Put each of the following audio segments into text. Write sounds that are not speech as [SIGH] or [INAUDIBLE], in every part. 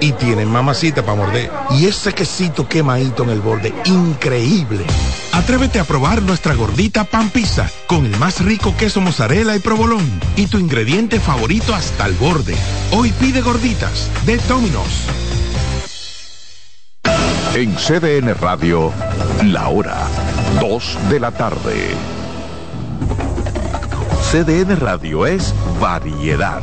y tienen mamacita para morder. Y ese quesito quemadito en el borde, increíble. Atrévete a probar nuestra gordita pan pizza con el más rico queso mozzarella y provolón y tu ingrediente favorito hasta el borde. Hoy pide gorditas de Domino's. En CDN Radio, la hora 2 de la tarde. CDN Radio es variedad.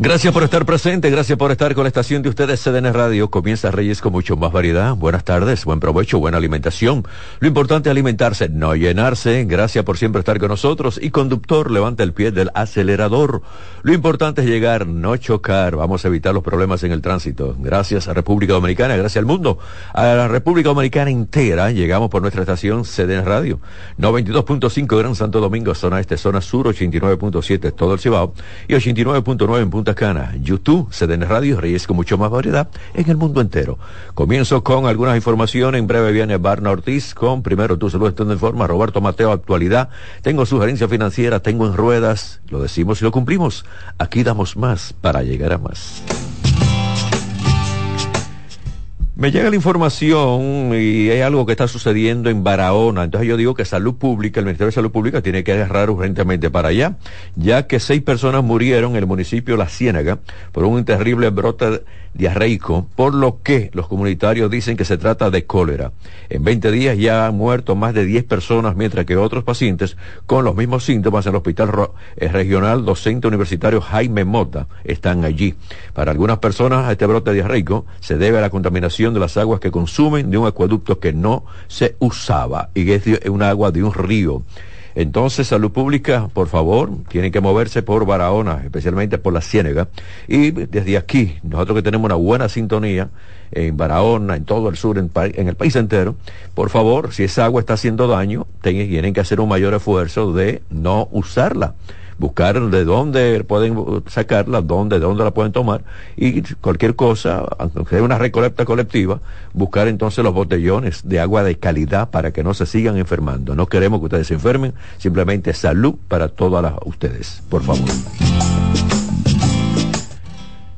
Gracias por estar presente, gracias por estar con la estación de ustedes CDN Radio. Comienza Reyes con mucho más variedad. Buenas tardes, buen provecho, buena alimentación. Lo importante es alimentarse, no llenarse. Gracias por siempre estar con nosotros. Y conductor, levanta el pie del acelerador. Lo importante es llegar, no chocar. Vamos a evitar los problemas en el tránsito. Gracias a República Dominicana, gracias al mundo. A la República Dominicana entera llegamos por nuestra estación CDN Radio. 92.5 Gran Santo Domingo, zona este, zona sur, 89.7 todo el Cibao y 89.9 en Punta Cana, YouTube, CDN Radio, Reyes con mucho más variedad en el mundo entero. Comienzo con algunas informaciones. En breve viene Barna Ortiz con primero tu salud estando en forma. Roberto Mateo, actualidad. Tengo sugerencia financiera, tengo en ruedas. Lo decimos y lo cumplimos. Aquí damos más para llegar a más. Me llega la información y hay algo que está sucediendo en Barahona. Entonces yo digo que Salud Pública, el Ministerio de Salud Pública tiene que agarrar urgentemente para allá, ya que seis personas murieron en el municipio La Ciénaga por un terrible brote diarreico, por lo que los comunitarios dicen que se trata de cólera. En 20 días ya han muerto más de 10 personas, mientras que otros pacientes con los mismos síntomas en el Hospital eh, Regional Docente Universitario Jaime Mota están allí. Para algunas personas este brote diarreico se debe a la contaminación de las aguas que consumen de un acueducto que no se usaba y es un agua de un río. Entonces, Salud Pública, por favor, tiene que moverse por Barahona, especialmente por la Ciénega. Y desde aquí, nosotros que tenemos una buena sintonía en Barahona, en todo el sur, en, en el país entero, por favor, si esa agua está haciendo daño, tienen que hacer un mayor esfuerzo de no usarla buscar de dónde pueden sacarla, dónde, de dónde la pueden tomar y cualquier cosa, aunque sea una recolecta colectiva, buscar entonces los botellones de agua de calidad para que no se sigan enfermando. No queremos que ustedes se enfermen, simplemente salud para todas las, ustedes, por favor.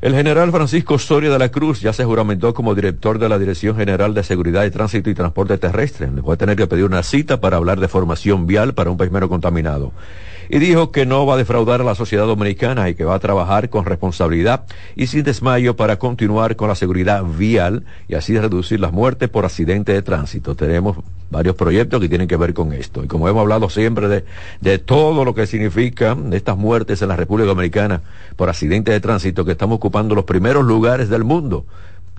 El general Francisco Soria de la Cruz ya se juramentó como director de la Dirección General de Seguridad de Tránsito y Transporte Terrestre. Le voy a tener que pedir una cita para hablar de formación vial para un país menos contaminado y dijo que no va a defraudar a la sociedad dominicana y que va a trabajar con responsabilidad y sin desmayo para continuar con la seguridad vial y así reducir las muertes por accidente de tránsito. Tenemos varios proyectos que tienen que ver con esto. Y como hemos hablado siempre de, de todo lo que significan estas muertes en la República Dominicana por accidente de tránsito, que estamos ocupando los primeros lugares del mundo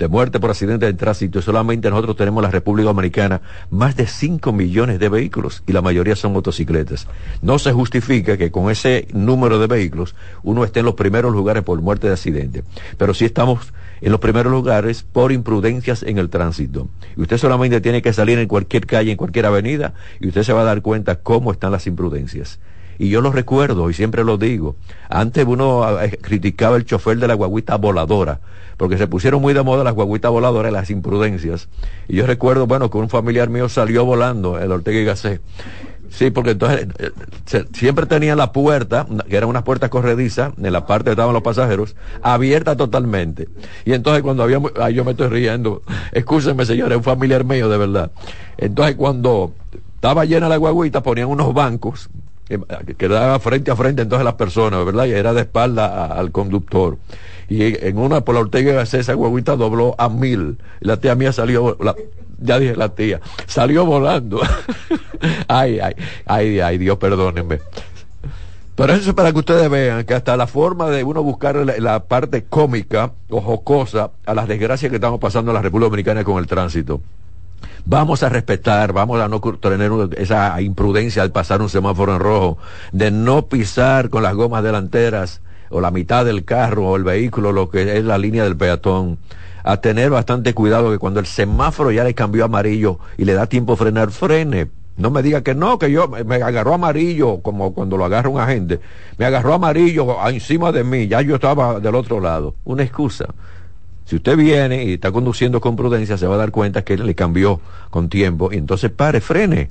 de muerte por accidente de tránsito solamente nosotros tenemos en la República Dominicana más de 5 millones de vehículos y la mayoría son motocicletas. No se justifica que con ese número de vehículos uno esté en los primeros lugares por muerte de accidente, pero sí estamos en los primeros lugares por imprudencias en el tránsito. Y usted solamente tiene que salir en cualquier calle, en cualquier avenida, y usted se va a dar cuenta cómo están las imprudencias. Y yo lo recuerdo y siempre lo digo. Antes uno eh, criticaba el chofer de la guaguita voladora, porque se pusieron muy de moda las guaguitas voladoras y las imprudencias. Y yo recuerdo, bueno, que un familiar mío salió volando, el Ortega y Gasset. Sí, porque entonces eh, siempre tenía la puerta, que eran unas puertas corredizas, en la parte donde estaban los pasajeros, abierta totalmente. Y entonces cuando había, ay, yo me estoy riendo, [LAUGHS] escúchenme señores, un familiar mío de verdad. Entonces cuando estaba llena la guaguita, ponían unos bancos que, que daba frente a frente entonces las personas, ¿verdad? Y era de espalda al conductor y en una por la Ortega esa huevita dobló a mil. La tía mía salió, ya dije la tía, salió volando. [LAUGHS] ay, ay, ay, ay, Dios perdónenme. Pero eso es para que ustedes vean que hasta la forma de uno buscar la, parte cómica o jocosa a las desgracias que estamos pasando en la República Dominicana con el tránsito. Vamos a respetar, vamos a no tener esa imprudencia al pasar un semáforo en rojo, de no pisar con las gomas delanteras o la mitad del carro o el vehículo, lo que es la línea del peatón, a tener bastante cuidado que cuando el semáforo ya le cambió amarillo y le da tiempo a frenar, frene. No me diga que no, que yo me agarró amarillo, como cuando lo agarra un agente, me agarró amarillo encima de mí, ya yo estaba del otro lado. Una excusa. Si usted viene y está conduciendo con prudencia, se va a dar cuenta que le cambió con tiempo y entonces pare, frene.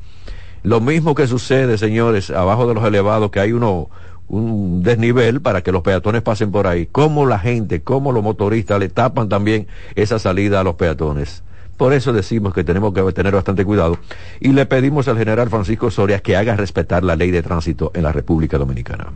Lo mismo que sucede, señores, abajo de los elevados, que hay uno, un desnivel para que los peatones pasen por ahí. Cómo la gente, cómo los motoristas le tapan también esa salida a los peatones. Por eso decimos que tenemos que tener bastante cuidado y le pedimos al general Francisco Soria que haga respetar la ley de tránsito en la República Dominicana.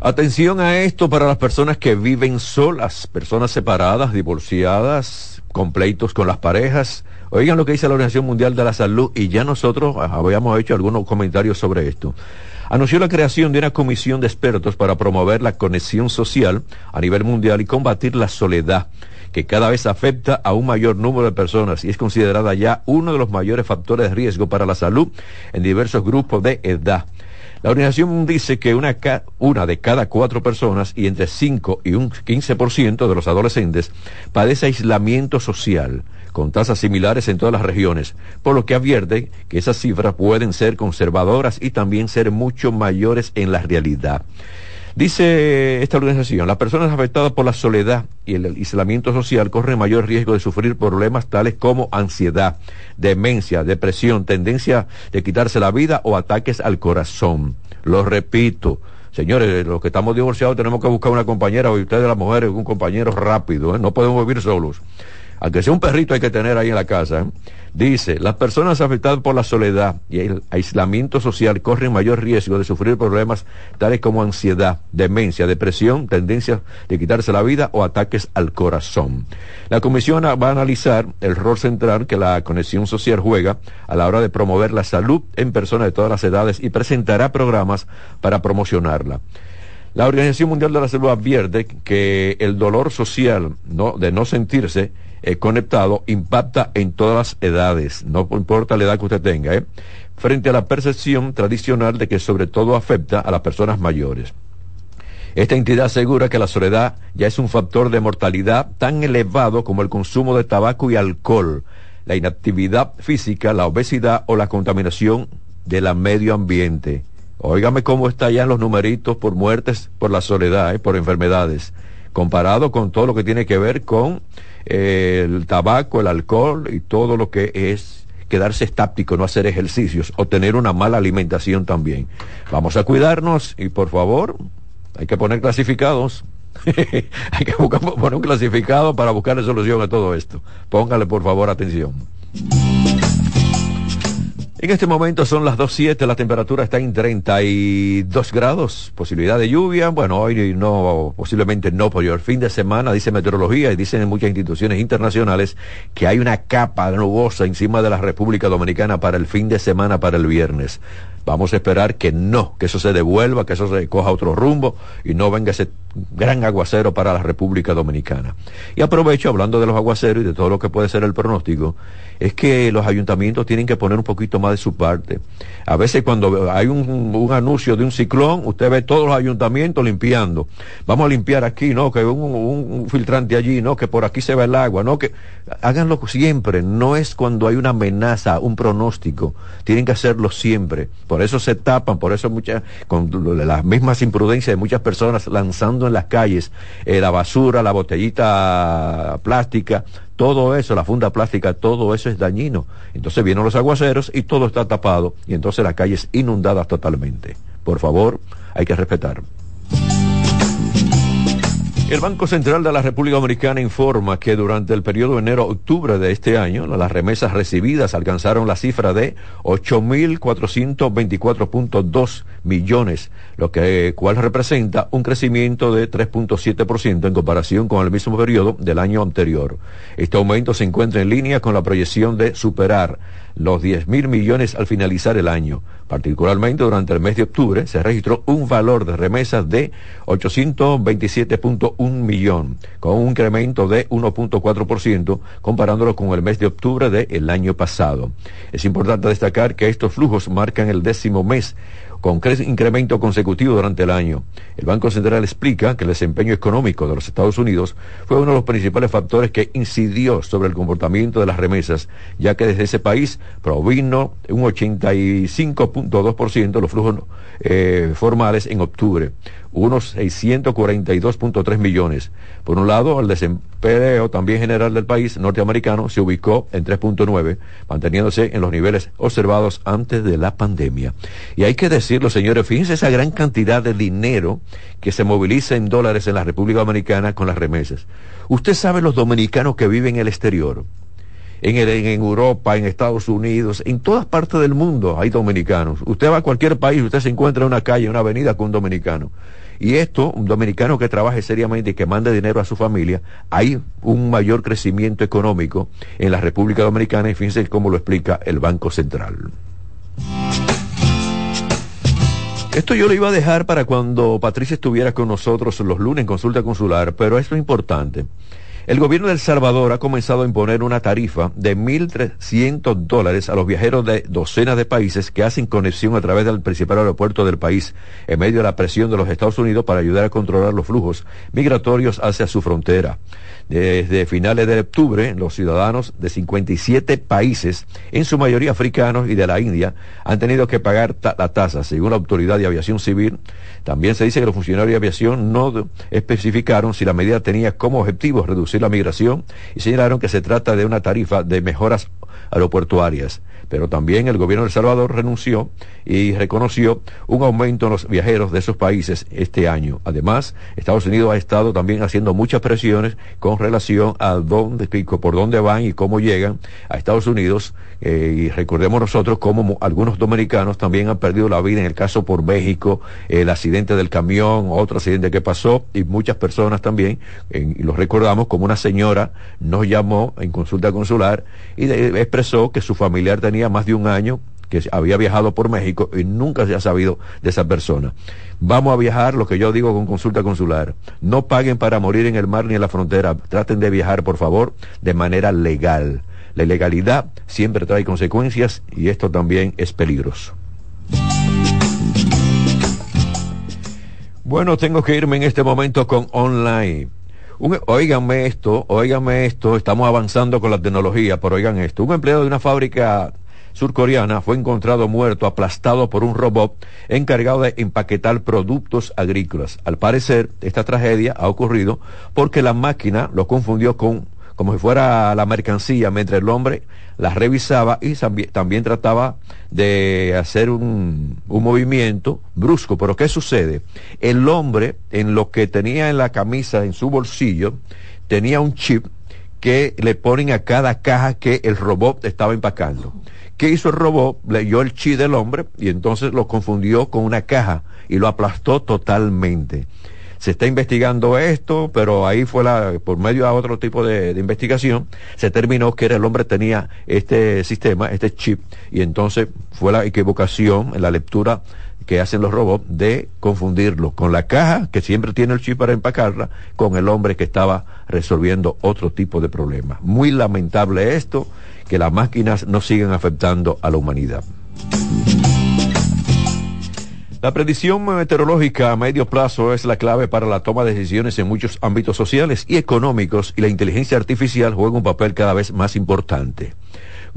Atención a esto para las personas que viven solas, personas separadas, divorciadas, con pleitos con las parejas Oigan lo que dice la Organización Mundial de la Salud y ya nosotros habíamos hecho algunos comentarios sobre esto. Anunció la creación de una comisión de expertos para promover la conexión social a nivel mundial y combatir la soledad que cada vez afecta a un mayor número de personas y es considerada ya uno de los mayores factores de riesgo para la salud en diversos grupos de edad. La organización dice que una, una, de cada cuatro personas y entre 5 y un 15% de los adolescentes padece aislamiento social con tasas similares en todas las regiones, por lo que advierte que esas cifras pueden ser conservadoras y también ser mucho mayores en la realidad. Dice esta organización, las personas afectadas por la soledad y el aislamiento social corren mayor riesgo de sufrir problemas tales como ansiedad, demencia, depresión, tendencia de quitarse la vida o ataques al corazón. Lo repito, señores, los que estamos divorciados tenemos que buscar una compañera, o ustedes las mujeres, un compañero rápido, ¿eh? no podemos vivir solos aunque sea un perrito hay que tener ahí en la casa, ¿eh? dice, las personas afectadas por la soledad y el aislamiento social corren mayor riesgo de sufrir problemas tales como ansiedad, demencia, depresión, tendencia de quitarse la vida o ataques al corazón. La comisión va a analizar el rol central que la conexión social juega a la hora de promover la salud en personas de todas las edades y presentará programas para promocionarla. La Organización Mundial de la Salud advierte que el dolor social de no sentirse eh, conectado impacta en todas las edades, no importa la edad que usted tenga, ¿eh? frente a la percepción tradicional de que sobre todo afecta a las personas mayores. Esta entidad asegura que la soledad ya es un factor de mortalidad tan elevado como el consumo de tabaco y alcohol, la inactividad física, la obesidad o la contaminación del medio ambiente. Óigame cómo en los numeritos por muertes por la soledad, ¿eh? por enfermedades, comparado con todo lo que tiene que ver con el tabaco, el alcohol y todo lo que es quedarse estático, no hacer ejercicios o tener una mala alimentación también. Vamos a cuidarnos y por favor, hay que poner clasificados. [LAUGHS] hay que buscar, poner un clasificado para buscar solución a todo esto. Póngale por favor atención. En este momento son las 2.07, la temperatura está en 32 grados, posibilidad de lluvia, bueno, hoy no, posiblemente no, por el fin de semana, dice meteorología y dicen en muchas instituciones internacionales que hay una capa nubosa encima de la República Dominicana para el fin de semana, para el viernes. Vamos a esperar que no, que eso se devuelva, que eso se coja otro rumbo y no venga ese gran aguacero para la República Dominicana. Y aprovecho, hablando de los aguaceros y de todo lo que puede ser el pronóstico, es que los ayuntamientos tienen que poner un poquito más de su parte. A veces cuando hay un, anuncio de un ciclón, usted ve todos los ayuntamientos limpiando. Vamos a limpiar aquí, ¿no? Que un, un, filtrante allí, ¿no? Que por aquí se va el agua, ¿no? Que háganlo siempre. No es cuando hay una amenaza, un pronóstico. Tienen que hacerlo siempre. Eso se tapan, por eso muchas, con las mismas imprudencias de muchas personas lanzando en las calles eh, la basura, la botellita plástica, todo eso, la funda plástica, todo eso es dañino. Entonces vienen los aguaceros y todo está tapado y entonces la calle es inundada totalmente. Por favor, hay que respetar. El Banco Central de la República Dominicana informa que durante el periodo enero-octubre de este año, las remesas recibidas alcanzaron la cifra de 8.424.2 millones, lo que cual representa un crecimiento de 3.7% en comparación con el mismo periodo del año anterior. Este aumento se encuentra en línea con la proyección de superar los 10 mil millones al finalizar el año. Particularmente durante el mes de octubre se registró un valor de remesas de 827.1 millón, con un incremento de 1.4% comparándolo con el mes de octubre del año pasado. Es importante destacar que estos flujos marcan el décimo mes con incremento consecutivo durante el año. El Banco Central explica que el desempeño económico de los Estados Unidos fue uno de los principales factores que incidió sobre el comportamiento de las remesas, ya que desde ese país provino un 85.2% de los flujos eh, formales en octubre, unos 642.3 millones. Por un lado, el desempleo también general del país norteamericano se ubicó en 3.9, manteniéndose en los niveles observados antes de la pandemia. Y hay que decirlo, señores, fíjense esa gran cantidad de dinero que se moviliza en dólares en la República Dominicana con las remesas. Usted sabe los dominicanos que viven en el exterior. En, Europa, en Estados Unidos, en todas partes del mundo hay dominicanos. Usted va a cualquier país, usted se encuentra en una calle, en una avenida con un dominicano. Y esto, un dominicano que trabaje seriamente y que mande dinero a su familia, hay un mayor crecimiento económico en la República Dominicana y fíjense cómo lo explica el Banco Central. Esto yo lo iba a dejar para cuando Patricia estuviera con nosotros los lunes en consulta consular, pero esto es importante. El gobierno de El Salvador ha comenzado a imponer una tarifa de 1.300 dólares a los viajeros de docenas de países que hacen conexión a través del principal aeropuerto del país, en medio de la presión de los Estados Unidos para ayudar a controlar los flujos migratorios hacia su frontera. Desde finales de octubre, los ciudadanos de 57 países, en su mayoría africanos y de la India, han tenido que pagar la tasa, según la Autoridad de Aviación Civil. También se dice que los funcionarios de aviación no especificaron si la medida tenía como objetivo reducir la migración y señalaron que se trata de una tarifa de mejoras aeroportuarias pero también el gobierno de El Salvador renunció y reconoció un aumento en los viajeros de esos países este año. Además, Estados Unidos ha estado también haciendo muchas presiones con relación a dónde, por dónde van y cómo llegan a Estados Unidos. Eh, y recordemos nosotros cómo algunos dominicanos también han perdido la vida en el caso por México, el accidente del camión, otro accidente que pasó, y muchas personas también, y lo recordamos como una señora nos llamó en consulta consular y expresó que su familiar tenía más de un año que había viajado por México y nunca se ha sabido de esa persona. Vamos a viajar, lo que yo digo con consulta consular. No paguen para morir en el mar ni en la frontera. Traten de viajar, por favor, de manera legal. La ilegalidad siempre trae consecuencias y esto también es peligroso. Bueno, tengo que irme en este momento con online. Un, esto, óiganme esto, estamos avanzando con la tecnología, pero oigan esto. Un empleado de una fábrica surcoreana fue encontrado muerto, aplastado por un robot encargado de empaquetar productos agrícolas. Al parecer, esta tragedia ha ocurrido porque la máquina lo confundió con como si fuera la mercancía, mientras el hombre la revisaba y también, trataba de hacer un, un, movimiento brusco. Pero ¿qué sucede? El hombre, en lo que tenía en la camisa, en su bolsillo, tenía un chip que le ponen a cada caja que el robot estaba empacando. ¿Qué hizo el robot? Leyó el chi del hombre y entonces lo confundió con una caja y lo aplastó totalmente. Se está investigando esto, pero ahí fue la, por medio de otro tipo de, investigación, se terminó que el hombre tenía este sistema, este chip, y entonces fue la equivocación en la lectura que hacen los robots de confundirlo con la caja que siempre tiene el chip para empacarla con el hombre que estaba resolviendo otro tipo de problemas. Muy lamentable esto que las máquinas no sigan afectando a la humanidad. La predicción meteorológica a medio plazo es la clave para la toma de decisiones en muchos ámbitos sociales y económicos y la inteligencia artificial juega un papel cada vez más importante.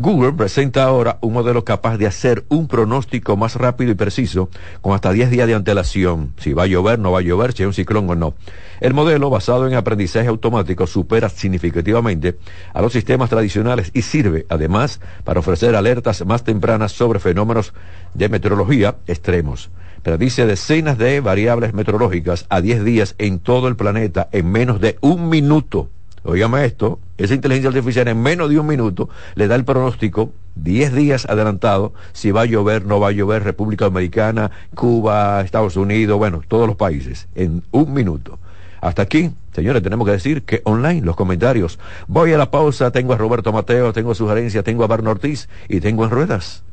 Google presenta ahora un modelo capaz de hacer un pronóstico más rápido y preciso, con hasta 10 días de antelación, si va a llover, no va a llover, si hay un ciclón o no. El modelo, basado en aprendizaje automático, supera significativamente a los sistemas tradicionales y sirve, además, para ofrecer alertas más tempranas sobre fenómenos de meteorología extremos. Predice decenas de variables meteorológicas a 10 días en todo el planeta en menos de un minuto. Óigame esto, esa inteligencia artificial en menos de un minuto le da el pronóstico 10 días adelantado si va a llover, no va a llover, República Dominicana, Cuba, Estados Unidos, bueno, todos los países, en un minuto. Hasta aquí, señores, tenemos que decir que online los comentarios. Voy a la pausa, tengo a Roberto Mateo, tengo a Sugerencia, tengo a Barno Ortiz y tengo en ruedas.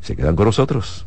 Se quedan con nosotros.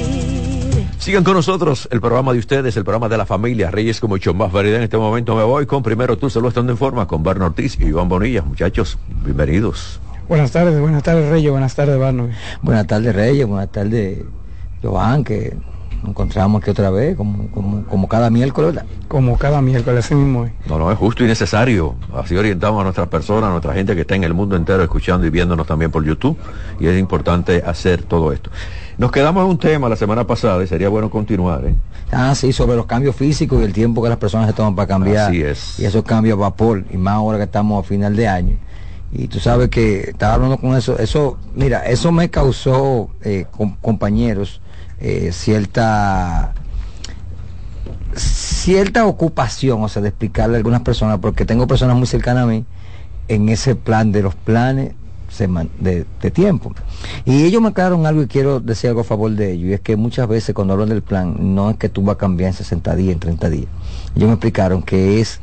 Sigan con nosotros el programa de ustedes, el programa de la familia Reyes con mucho más variedad. En este momento me voy con primero tú, solo estando en forma, con Barno Ortiz y Iván Bonilla. Muchachos, bienvenidos. Buenas tardes, buenas tardes Reyes, buenas tardes Barno. Buenas tardes Reyes, buenas tardes Joan, que nos encontramos aquí otra vez, como, como, como cada miércoles. ¿verdad? Como cada miércoles, así mismo es. No, no, es justo y necesario. Así orientamos a nuestras personas, a nuestra gente que está en el mundo entero escuchando y viéndonos también por YouTube. Y es importante hacer todo esto. Nos quedamos en un tema la semana pasada y sería bueno continuar. ¿eh? Ah, sí, sobre los cambios físicos y el tiempo que las personas se toman para cambiar. Así es. Y esos cambios a vapor, y más ahora que estamos a final de año. Y tú sabes que estaba hablando con eso, eso, mira, eso me causó, eh, com- compañeros, eh, cierta cierta ocupación, o sea, de explicarle a algunas personas, porque tengo personas muy cercanas a mí en ese plan de los planes de, de tiempo. Y ellos me aclararon algo y quiero decir algo a favor de ellos, y es que muchas veces cuando hablan del plan, no es que tú vas a cambiar en 60 días, en 30 días. Ellos me explicaron que es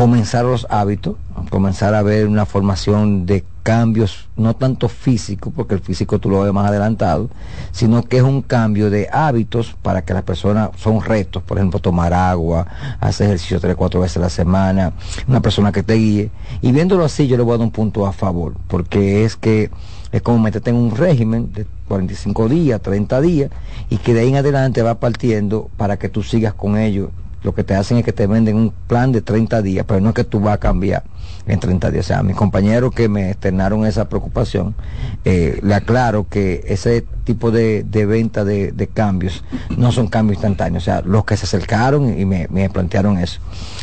comenzar los hábitos, comenzar a ver una formación de cambios, no tanto físicos, porque el físico tú lo ves más adelantado, sino que es un cambio de hábitos para que las personas, son retos, por ejemplo, tomar agua, hacer ejercicio tres, cuatro veces a la semana, una persona que te guíe. Y viéndolo así, yo le voy a dar un punto a favor, porque es que es como meterte en un régimen de 45 días, 30 días, y que de ahí en adelante va partiendo para que tú sigas con ello lo que te hacen es que te venden un plan de 30 días, pero no es que tú vas a cambiar en 30 días. O sea, mis compañeros que me externaron esa preocupación, eh, le aclaro que ese tipo de, de venta de, de cambios no son cambios instantáneos. O sea, los que se acercaron y me, me plantearon eso.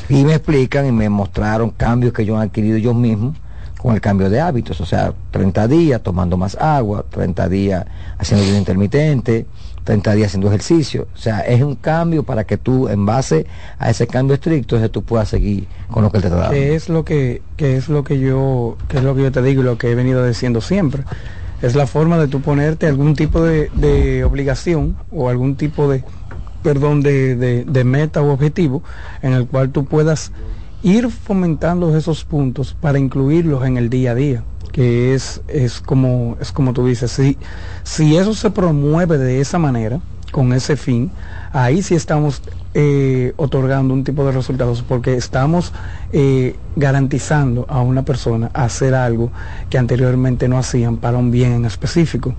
Y me explican y me mostraron cambios que yo han adquirido yo mismo con el cambio de hábitos, o sea, 30 días tomando más agua, 30 días haciendo vida intermitente, 30 días haciendo ejercicio. O sea, es un cambio para que tú, en base a ese cambio estricto, entonces tú puedas seguir con lo que te dando. Que es lo que, que es lo que yo, que es lo que yo te digo y lo que he venido diciendo siempre. Es la forma de tú ponerte algún tipo de, de obligación o algún tipo de, perdón, de, de, de meta o objetivo en el cual tú puedas ir fomentando esos puntos para incluirlos en el día a día que es, es como es como tú dices si, si eso se promueve de esa manera con ese fin ahí sí estamos eh, otorgando un tipo de resultados porque estamos eh, garantizando a una persona hacer algo que anteriormente no hacían para un bien en específico.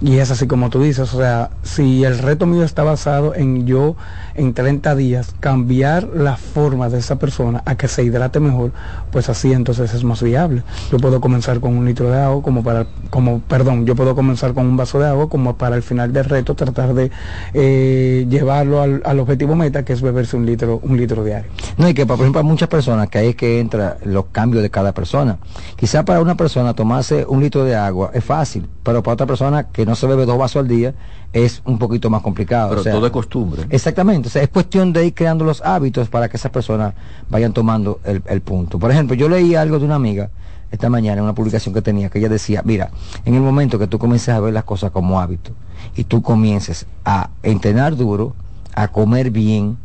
Y es así como tú dices, o sea, si el reto mío está basado en yo en 30 días cambiar la forma de esa persona a que se hidrate mejor, pues así entonces es más viable. Yo puedo comenzar con un litro de agua como para, como, perdón, yo puedo comenzar con un vaso de agua como para el final del reto tratar de eh, llevarlo al, al, objetivo meta que es beberse un litro, un litro diario. No, y que por ejemplo muchas personas, que ahí es que entra los cambios de cada persona. Quizá para una persona tomarse un litro de agua es fácil, pero para otra persona que no se bebe dos vasos al día es un poquito más complicado. Pero o sea, todo es costumbre. Exactamente, o sea, es cuestión de ir creando los hábitos para que esas personas vayan tomando el, el punto. Por ejemplo, yo leí algo de una amiga esta mañana en una publicación que tenía, que ella decía, mira, en el momento que tú comiences a ver las cosas como hábito y tú comiences a entrenar duro, a comer bien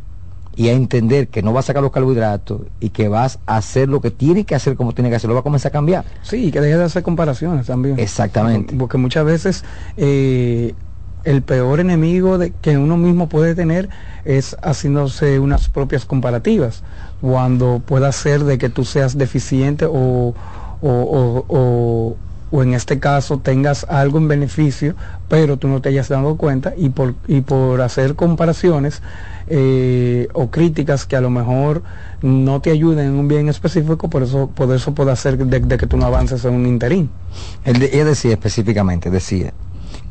y a entender que no vas a sacar los carbohidratos y que vas a hacer lo que tienes que hacer como tienes que hacer, lo va a comenzar a cambiar. Sí, y que dejes de hacer comparaciones también. Exactamente. Porque muchas veces eh, el peor enemigo de, que uno mismo puede tener es haciéndose unas propias comparativas, cuando pueda ser de que tú seas deficiente o, o, o, o, o en este caso tengas algo en beneficio, pero tú no te hayas dado cuenta y por, y por hacer comparaciones eh, o críticas que a lo mejor no te ayuden en un bien específico, por eso, por eso puede hacer de, que tú no avances en un interín. Él, decía específicamente, decía,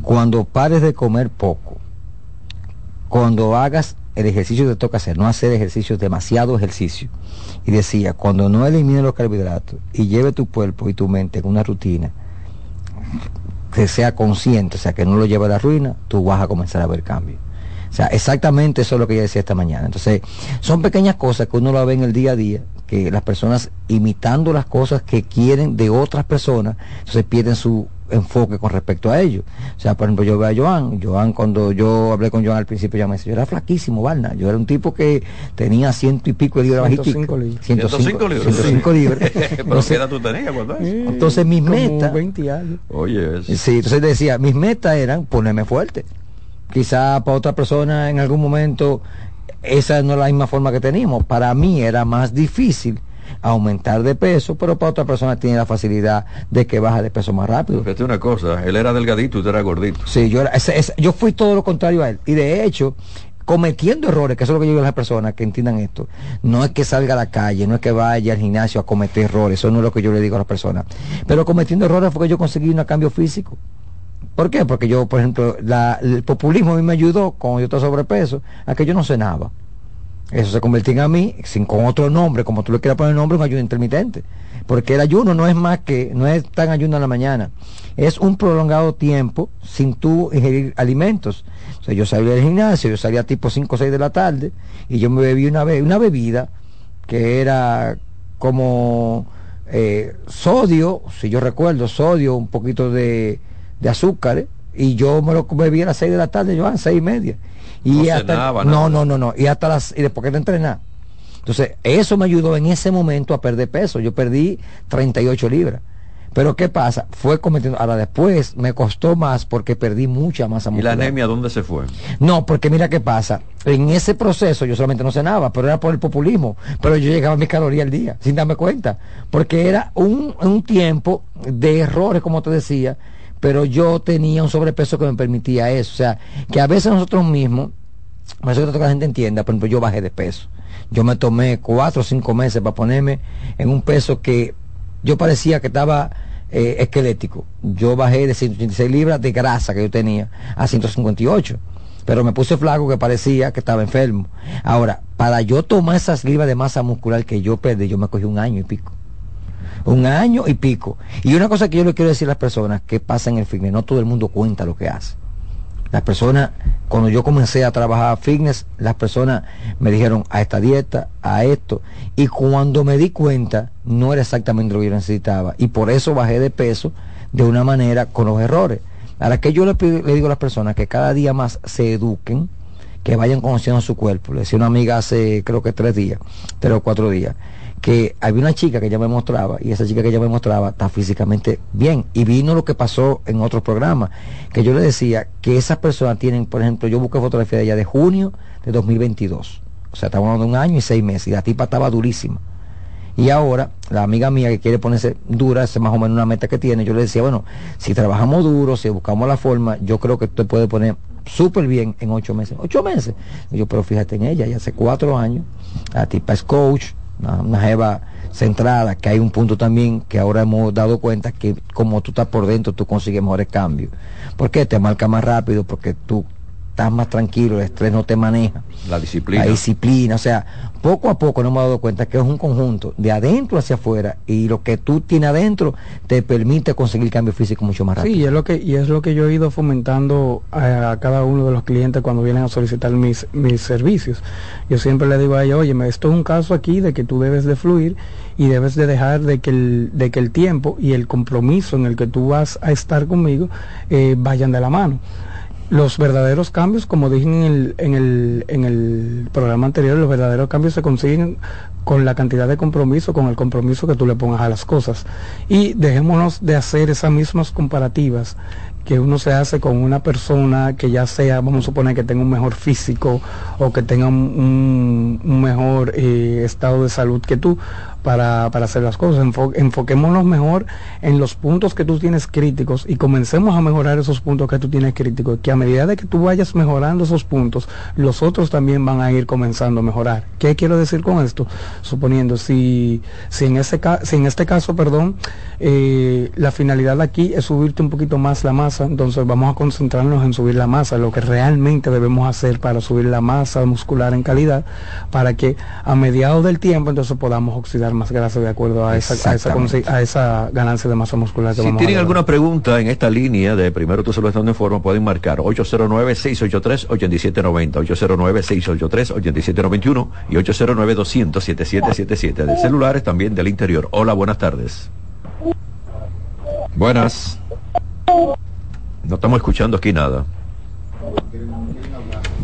cuando pares de comer poco, cuando hagas el ejercicio que te toca hacer, no hacer ejercicios, demasiado ejercicio. Y decía, cuando no elimines los carbohidratos y lleve tu cuerpo y tu mente en una rutina que sea consciente, o sea, que no lo lleve a la ruina, tú vas a comenzar a ver cambios. O sea, exactamente eso es lo que ella decía esta mañana. Entonces, son pequeñas cosas que uno lo ve en el día a día, que las personas imitando las cosas que quieren de otras personas, entonces pierden su enfoque con respecto a ello. O sea, por ejemplo, yo veo a Joan, Joan cuando yo hablé con Joan al principio, ya me decía, yo era flaquísimo, Valna, yo era un tipo que tenía ciento y pico de libras 105 libras. 105 libras. 105 libras. [LAUGHS] ¿Pero qué edad tú tenías cuando eso? Entonces mis metas... 20 años. Oye, eso. Sí, entonces decía, mis metas eran ponerme fuerte. Quizá para otra persona en algún momento esa no es la misma forma que teníamos. Para mí era más difícil aumentar de peso, pero para otra persona tiene la facilidad de que baja de peso más rápido. Fíjate una cosa, él era delgadito y usted era gordito. Sí, yo, era, ese, ese, yo fui todo lo contrario a él. Y de hecho, cometiendo errores, que eso es lo que yo digo a las personas que entiendan esto, no es que salga a la calle, no es que vaya al gimnasio a cometer errores, eso no es lo que yo le digo a las personas. Pero cometiendo errores fue que yo conseguí un cambio físico. ¿Por qué? Porque yo, por ejemplo, la, el populismo a mí me ayudó, como yo estaba sobrepeso, a que yo no cenaba. Eso se convertía en mí, sin, con otro nombre, como tú le quieras poner el nombre, un ayuno intermitente. Porque el ayuno no es más que, no es tan ayuno en la mañana, es un prolongado tiempo sin tú ingerir alimentos. O sea, yo salía del gimnasio, yo salía tipo 5 o 6 de la tarde, y yo me bebí una, be una bebida que era como eh, sodio, si yo recuerdo, sodio, un poquito de, de azúcar, ¿eh? y yo me lo bebí a las 6 de la tarde, yo a las 6 y media. Y no hasta, cenaba, no, no, no, no, y hasta las, y después que te entrenar. Entonces, eso me ayudó en ese momento a perder peso. Yo perdí 38 libras. Pero ¿qué pasa? Fue cometiendo, ahora después me costó más porque perdí mucha masa ¿Y la muscular. anemia dónde se fue? No, porque mira qué pasa. En ese proceso yo solamente no cenaba, pero era por el populismo. Pero yo llegaba a mis calorías al día, sin darme cuenta. Porque era un, un tiempo de errores, como te decía, pero yo tenía un sobrepeso que me permitía eso. O sea, que a veces nosotros mismos, por eso que la gente entienda, por ejemplo, yo bajé de peso. Yo me tomé cuatro o cinco meses para ponerme en un peso que yo parecía que estaba eh, esquelético. Yo bajé de 186 libras de grasa que yo tenía a 158. Pero me puse flaco que parecía que estaba enfermo. Ahora, para yo tomar esas libras de masa muscular que yo perdí, yo me cogí un año y pico. Un año y pico. Y una cosa que yo le quiero decir a las personas que pasa en el fitness, no todo el mundo cuenta lo que hace. Las personas, cuando yo comencé a trabajar fitness, las personas me dijeron a esta dieta, a esto. Y cuando me di cuenta, no era exactamente lo que yo necesitaba. Y por eso bajé de peso de una manera con los errores. Ahora que yo le, pido- le digo a las personas que cada día más se eduquen, que vayan conociendo su cuerpo. Le decía una amiga hace creo que tres días, tres o cuatro días, que había una chica que ella me mostraba y esa chica que ella me mostraba está físicamente bien. Y vino lo que pasó en otros programas, que yo le decía que esas personas tienen, por ejemplo, yo busqué fotografía de ella de junio de 2022. O sea, estamos hablando de un año y seis meses. Y la tipa estaba durísima. Y ahora, la amiga mía que quiere ponerse dura, es más o menos una meta que tiene, yo le decía, bueno, si trabajamos duro, si buscamos la forma, yo creo que usted puede poner súper bien en ocho meses. Ocho meses. Yo, pero fíjate en ella, ya hace cuatro años, la tipa es coach, una, una jeva centrada, que hay un punto también que ahora hemos dado cuenta que como tú estás por dentro, tú consigues mejores cambios. ¿Por qué? Te marca más rápido, porque tú estás más tranquilo, el estrés no te maneja. La disciplina. La disciplina, o sea, poco a poco nos hemos dado cuenta que es un conjunto de adentro hacia afuera y lo que tú tienes adentro te permite conseguir cambio físico mucho más rápido. Sí, y es lo que, y es lo que yo he ido fomentando a, a cada uno de los clientes cuando vienen a solicitar mis, mis servicios. Yo siempre le digo a ellos, oye, esto es un caso aquí de que tú debes de fluir y debes de dejar de que el, de que el tiempo y el compromiso en el que tú vas a estar conmigo eh, vayan de la mano los verdaderos cambios, como dije en el, en, el, en el programa anterior, los verdaderos cambios se consiguen con la cantidad de compromiso, con el compromiso que tú le pongas a las cosas. Y dejémonos de hacer esas mismas comparativas que uno se hace con una persona que ya sea, vamos a suponer que tenga un mejor físico o que tenga un, un mejor eh, estado de salud que tú para, para hacer las cosas. Enfo, enfoquémonos mejor en los puntos que tú tienes críticos y comencemos a mejorar esos puntos que tú tienes críticos, que a medida de que tú vayas mejorando esos puntos, los otros también van a ir comenzando a mejorar. ¿Qué quiero decir con esto? Suponiendo, si, si, en, ese si en este caso, perdón, eh, la finalidad aquí es subirte un poquito más la masa, entonces vamos a concentrarnos en subir la masa, lo que realmente debemos hacer para subir la masa muscular en calidad, para que a mediados del tiempo entonces podamos oxidar más grasa de acuerdo a esa, a esa, a esa ganancia de masa muscular que si vamos tienen a alguna pregunta en esta línea de primero tu salud estando en forma, pueden marcar 809-683-8790, 809-683-8791 y 809-200-7777 de celulares también del interior. Hola, buenas tardes. Buenas. No estamos escuchando aquí nada.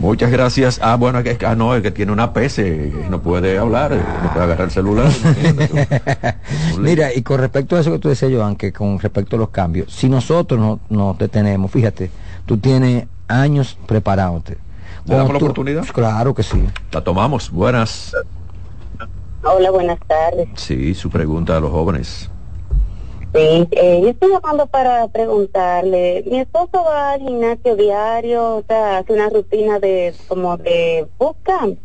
Muchas gracias. Ah, bueno, es que, ah, no, el que tiene una PC no puede hablar, no puede agarrar el celular. [LAUGHS] [LAUGHS] Mira, y con respecto a eso que tú decías, Joan, que con respecto a los cambios, si nosotros no nos detenemos, fíjate, tú tienes años preparándote. ¿Le damos la oportunidad? Claro que sí. La tomamos. Buenas. Hola, buenas tardes. Sí, su pregunta a los jóvenes. Sí, eh, yo estoy llamando para preguntarle, mi esposo va al gimnasio diario, o sea, hace una rutina de como de bootcamp,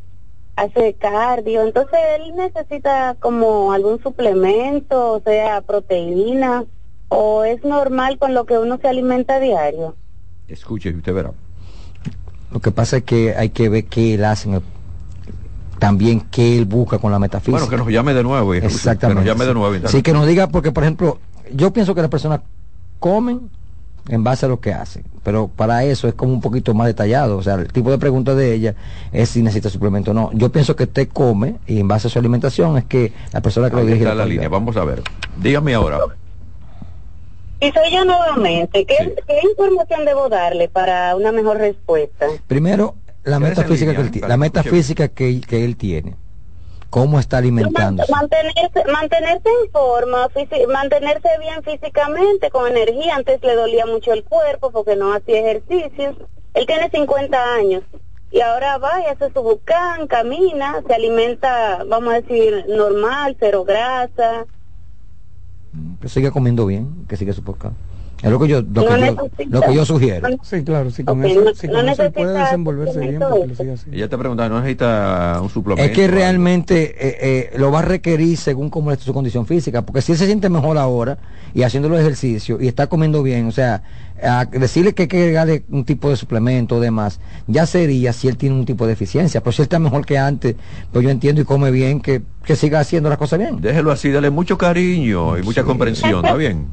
hace cardio, entonces él necesita como algún suplemento, o sea, proteína, o es normal con lo que uno se alimenta a diario. Escuche, usted verá. Lo que pasa es que hay que ver qué él hace en el también qué él busca con la metafísica. Bueno, que nos llame de nuevo. Y Exactamente. Que nos llame de nuevo. Sí, que nos diga, porque por ejemplo, yo pienso que las personas comen en base a lo que hacen, pero para eso es como un poquito más detallado, o sea, el tipo de pregunta de ella es si necesita suplemento o no. Yo pienso que usted come y en base a su alimentación es que la persona que Ahí lo dirige está la línea. Vamos a ver. Dígame ahora. Y soy yo nuevamente, ¿qué, Sí. ¿qué información debo darle para una mejor respuesta? Primero, la que él, que metafísica que, que él tiene. ¿Cómo está alimentándose? Mantenerse, mantenerse en forma, mantenerse bien físicamente, con energía. Antes le dolía mucho el cuerpo porque no hacía ejercicios. Él tiene 50 años y ahora va y hace su bucán, camina, se alimenta, vamos a decir, normal, cero grasa. Que siga comiendo bien, que siga su podcast. Es lo que yo, lo No que yo, lo que yo sugiero. Sí, claro, si con eso, no- si no con eso puede desenvolverse bien, porque lo sigue así. Ella te pregunta, ¿no necesita un suplemento? Es que realmente eh, eh, lo va a requerir según cómo esté su condición física, porque si él se siente mejor ahora y haciendo los ejercicios y está comiendo bien, o sea, a decirle que hay que agregarle un tipo de suplemento o demás, ya sería si él tiene un tipo de deficiencia, pero si él está mejor que antes, pues yo entiendo y come bien, que, que siga haciendo las cosas bien. Déjelo así, dale mucho cariño y mucha comprensión, ¿está bien?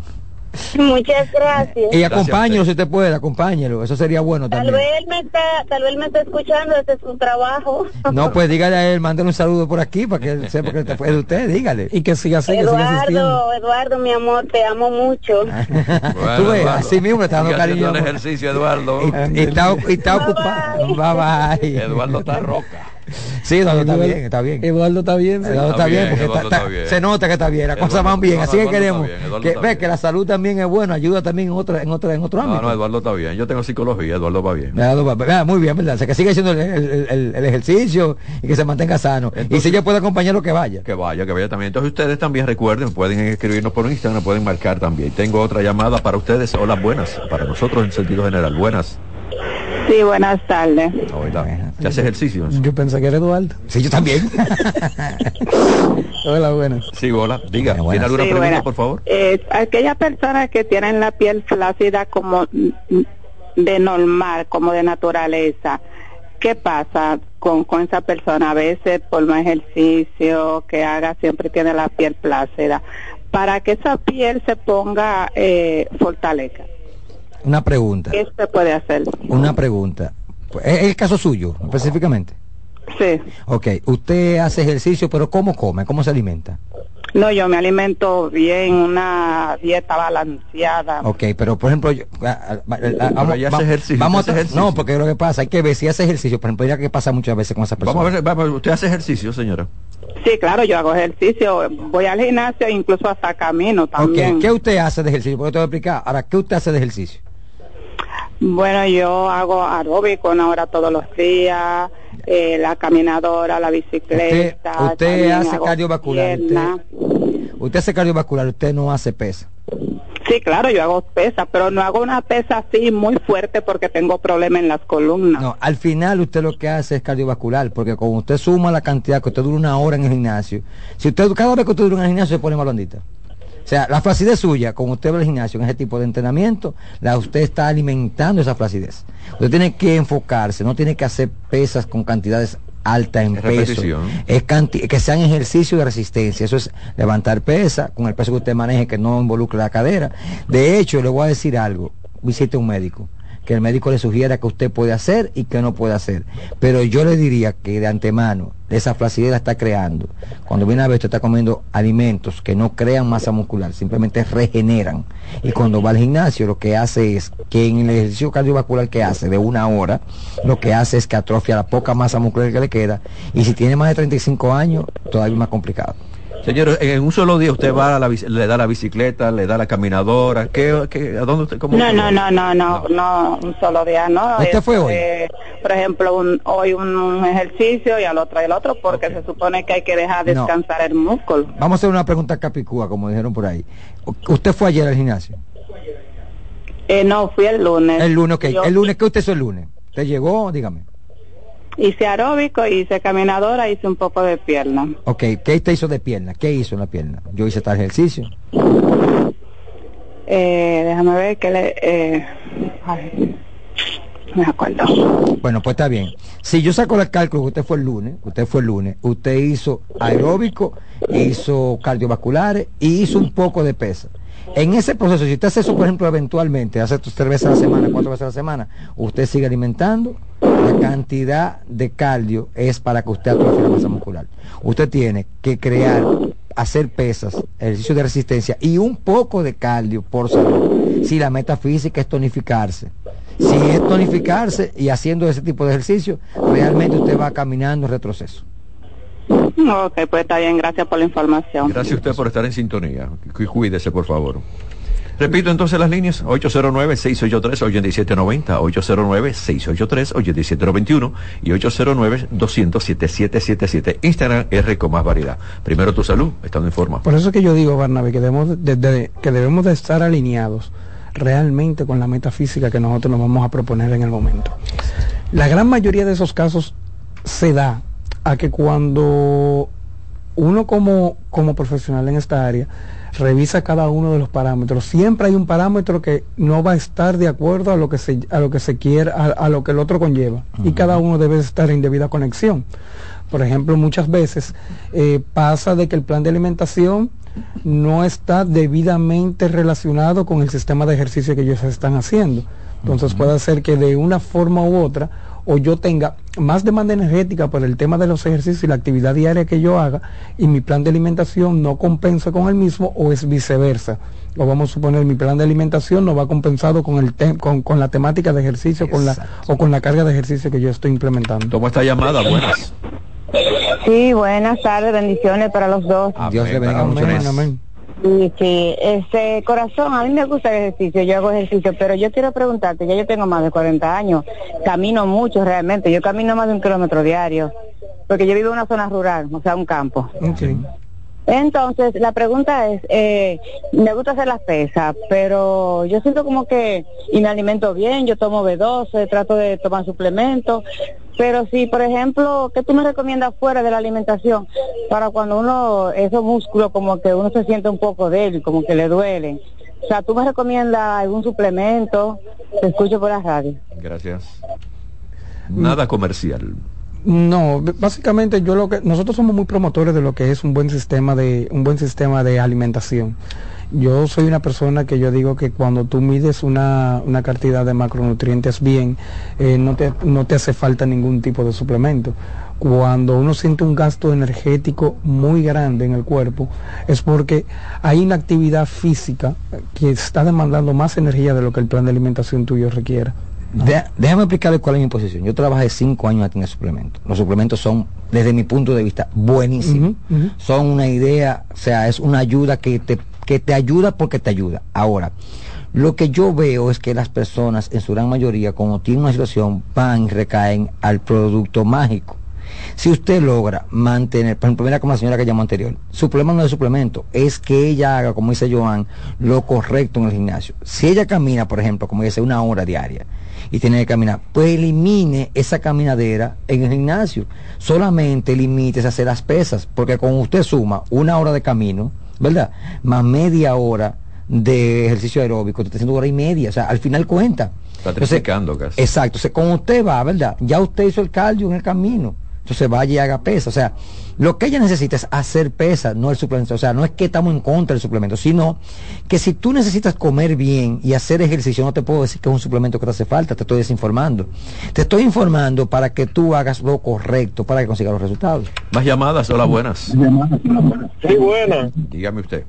[LAUGHS] Muchas gracias. Y acompáñelo si usted puede, acompáñelo, eso sería bueno Tal también. vez él me está, tal vez él me está escuchando desde su trabajo. No, [LAUGHS] pues dígale a él, mándale un saludo por aquí para que él sepa que es de usted, dígale. Y que siga así, que siga asistiendo. Eduardo, Eduardo, mi amor, te amo mucho. [LAUGHS] Bueno, Tú ves, Eduardo, así mismo le está dando cariño. ejercicio, Eduardo. Y, y está, y está Bye, ocupado. Bye bye. Eduardo está roca. Sí, Eduardo está bien, está bien. Eduardo está bien. sí. Eduardo está bien, porque está- está- se nota que está bien, las cosas van bien, no, así que Eduardo queremos bien, que está ve bien. que la salud también es buena, ayuda también en otra en otra en otro ámbito. no, Eduardo está bien. Yo tengo psicología, Eduardo va bien. Eduardo va- muy bien, ¿verdad? O sea, que siga haciendo el, el- el- el ejercicio y que se mantenga sano. y si ella puede acompañarlo, que vaya. Que vaya, que vaya también. Entonces ustedes también recuerden, pueden escribirnos por Instagram, pueden marcar también. Tengo otra llamada para ustedes. Hola, buenas. Para nosotros en sentido general. Buenas. Sí, buenas tardes. Hola. ¿Te hace ejercicio? Yo pensé que era Eduardo. Sí, yo también. [LAUGHS] Hola, buenas. Sí, hola. Diga, ¿tiene alguna Sí, pregunta, por favor? Eh, aquellas personas que tienen la piel flácida como de normal, como de naturaleza, ¿qué pasa con, con esa persona? A veces por más ejercicio que haga siempre tiene la piel flácida. Para que esa piel se ponga eh, fortaleza, Una pregunta, ¿qué se puede hacer? una pregunta. Pues, ¿Es el caso suyo, específicamente? Sí. Ok, usted hace ejercicio, pero ¿cómo come? ¿Cómo se alimenta? No, yo me alimento bien, una dieta balanceada. Ok, pero por ejemplo, yo- a- a- a- a- vamos, ya va- ejercicio, vamos a- ejercicio. no, porque lo que pasa hay que ver si hace ejercicio, por ejemplo, mira que pasa muchas veces con esa persona. Vamos a ver, vamos, ¿usted hace ejercicio, señora? Sí, claro, yo hago ejercicio, voy al gimnasio, incluso hasta camino también. Ok, ¿qué usted hace de ejercicio? Porque te voy a explicar. Ahora, ¿qué usted hace de ejercicio? Bueno, yo hago aeróbico una hora todos los días, eh, la caminadora, la bicicleta. Usted, hace cardiovascular. Usted, usted hace cardiovascular, usted no hace pesa. Sí, claro, yo hago pesa, pero no hago una pesa así muy fuerte porque tengo problema en las columnas. No, al final usted lo que hace es cardiovascular, porque como usted suma la cantidad que usted dura una hora en el gimnasio, si usted cada vez que usted dura en el gimnasio se pone más blandita. O sea, la flacidez suya, como usted va al gimnasio en ese tipo de entrenamiento, la usted está alimentando esa flacidez. Usted tiene que enfocarse, no tiene que hacer pesas con cantidades altas en peso. Es que sean ejercicios de resistencia. Eso es levantar pesa con el peso que usted maneje que no involucre la cadera. De hecho, le voy a decir algo. Visite un médico. Que el médico le sugiera que usted puede hacer y que no puede hacer. Pero yo le diría que de antemano esa flacidez la está creando. Cuando viene a ver, usted está comiendo alimentos que no crean masa muscular, simplemente regeneran. Y cuando va al gimnasio, lo que hace es que en el ejercicio cardiovascular que hace de una hora, lo que hace es que atrofia la poca masa muscular que le queda. Y si tiene más de 35 años, todavía más complicado. Señor, en un solo día usted va a la, le da la bicicleta, le da la caminadora. ¿Qué, qué, ¿A dónde usted? Cómo No, usted no, no, no, no, no, un solo día, no. ¿Usted fue hoy? Eh, por ejemplo, un- hoy un, ejercicio y al otro el otro, porque se supone que hay que dejar No. descansar el músculo. Vamos a hacer una pregunta capicúa, como dijeron por ahí. ¿Usted fue ayer al gimnasio? Eh, no, fui el lunes. El lunes, ok. Yo El lunes, ¿qué usted hizo el lunes? ¿Usted llegó? Dígame. Hice aeróbico, hice caminadora, hice un poco de pierna. Ok, ¿qué usted hizo de pierna? ¿Qué hizo en la pierna? Yo hice tal ejercicio. Eh, déjame ver que le... Eh, no me acuerdo. Bueno, pues está bien. Si yo saco el cálculo que usted fue el lunes, usted fue el lunes, usted hizo aeróbico, hizo cardiovasculares y hizo un poco de pesa. En ese proceso, si usted hace eso, por ejemplo, eventualmente, hace tres veces a la semana, cuatro veces a la semana, usted sigue alimentando, la cantidad de cardio es para que usted atrofie la masa muscular. Usted tiene que crear, hacer pesas, ejercicio de resistencia y un poco de cardio por salud. Si la meta física es tonificarse. Si es tonificarse y haciendo ese tipo de ejercicio, realmente usted va caminando en retroceso. Ok, pues está bien, gracias por la información. Gracias a usted por estar en sintonía. Cu- Cuídese, por favor. Repito entonces las líneas, 809-683-8790, 809-683-8791 y 809-200-7777. Instagram R con más variedad. Primero tu salud, estando en forma. Por eso es que yo digo, Barnabe, que debemos de, de- que debemos de estar alineados realmente con la metafísica que nosotros nos vamos a proponer en el momento. La gran mayoría de esos casos se da a que cuando uno como, como profesional en esta área revisa cada uno de los parámetros, siempre hay un parámetro que no va a estar de acuerdo a lo que se, a lo que se quiere, a, a lo que el otro conlleva. Y cada uno debe estar en debida conexión. Por ejemplo, muchas veces eh, pasa de que el plan de alimentación no está debidamente relacionado con el sistema de ejercicio que ellos están haciendo. Entonces puede ser que de una forma u otra o yo tenga más demanda energética por el tema de los ejercicios y la actividad diaria que yo haga y mi plan de alimentación no compensa con el mismo o es viceversa. O vamos a suponer mi plan de alimentación no va compensado con el tem- con, con la temática de ejercicio con la, o con la carga de ejercicio que yo estoy implementando. Toma esta llamada, buenas. Sí, buenas tardes, bendiciones para los dos. Dios le bendiga amén. Sí, sí, este corazón, a mí me gusta el ejercicio, yo hago ejercicio, pero yo quiero preguntarte, ya yo tengo más de 40 años, camino mucho realmente, yo camino más de un kilómetro diario, porque yo vivo en una zona rural, o sea, un campo. Entonces, la pregunta es, eh, me gusta hacer las pesas, pero yo siento como que, y me alimento bien, yo tomo B12, trato de tomar suplementos, pero si, por ejemplo, ¿qué tú me recomiendas fuera de la alimentación? Para cuando uno, esos músculos como que uno se siente un poco débil, como que le duelen. O sea, ¿tú me recomiendas algún suplemento? Te escucho por la radio. Gracias. Nada comercial. No, básicamente yo lo que nosotros somos muy promotores de lo que es un buen sistema de un buen sistema de alimentación. Yo soy una persona que yo digo que cuando tú mides una, una cantidad de macronutrientes bien, eh, no, te, no te hace falta ningún tipo de suplemento. Cuando uno siente un gasto energético muy grande en el cuerpo, es porque hay una actividad física que está demandando más energía de lo que el plan de alimentación tuyo requiera. De- déjame explicarle cuál es mi posición. Yo trabajé cinco años aquí en el suplemento. Los suplementos son, desde mi punto de vista, buenísimos. Son una idea, o sea, es una ayuda que te, que te ayuda porque te ayuda. Ahora, lo que yo veo es que las personas, en su gran mayoría, cuando tienen una situación, van y recaen al producto mágico. Si usted logra mantener, por ejemplo, mira como la señora que llamó anterior, su problema no es suplemento, es que ella haga, como dice Joan, lo correcto en el gimnasio. Si ella camina, por ejemplo, como dice, una hora diaria y tiene que caminar, pues elimine esa caminadera en el gimnasio. Solamente limítese a hacer las pesas, porque cuando usted suma una hora de camino, ¿verdad? Más media hora de ejercicio aeróbico, te está haciendo hora y media, o sea, al final cuenta. Está Entonces, triplicando casi. Exacto, o sea, cuando usted va, ¿verdad? Ya usted hizo el cardio en el camino. Entonces vaya y haga pesa. O sea, lo que ella necesita es hacer pesa, no el suplemento. O sea, no es que estamos en contra del suplemento, sino que si tú necesitas comer bien y hacer ejercicio, no te puedo decir que es un suplemento que te hace falta, te estoy desinformando. Te estoy informando para que tú hagas lo correcto para que consigas los resultados. Más llamadas, hola, buenas. Sí, buena. Dígame usted.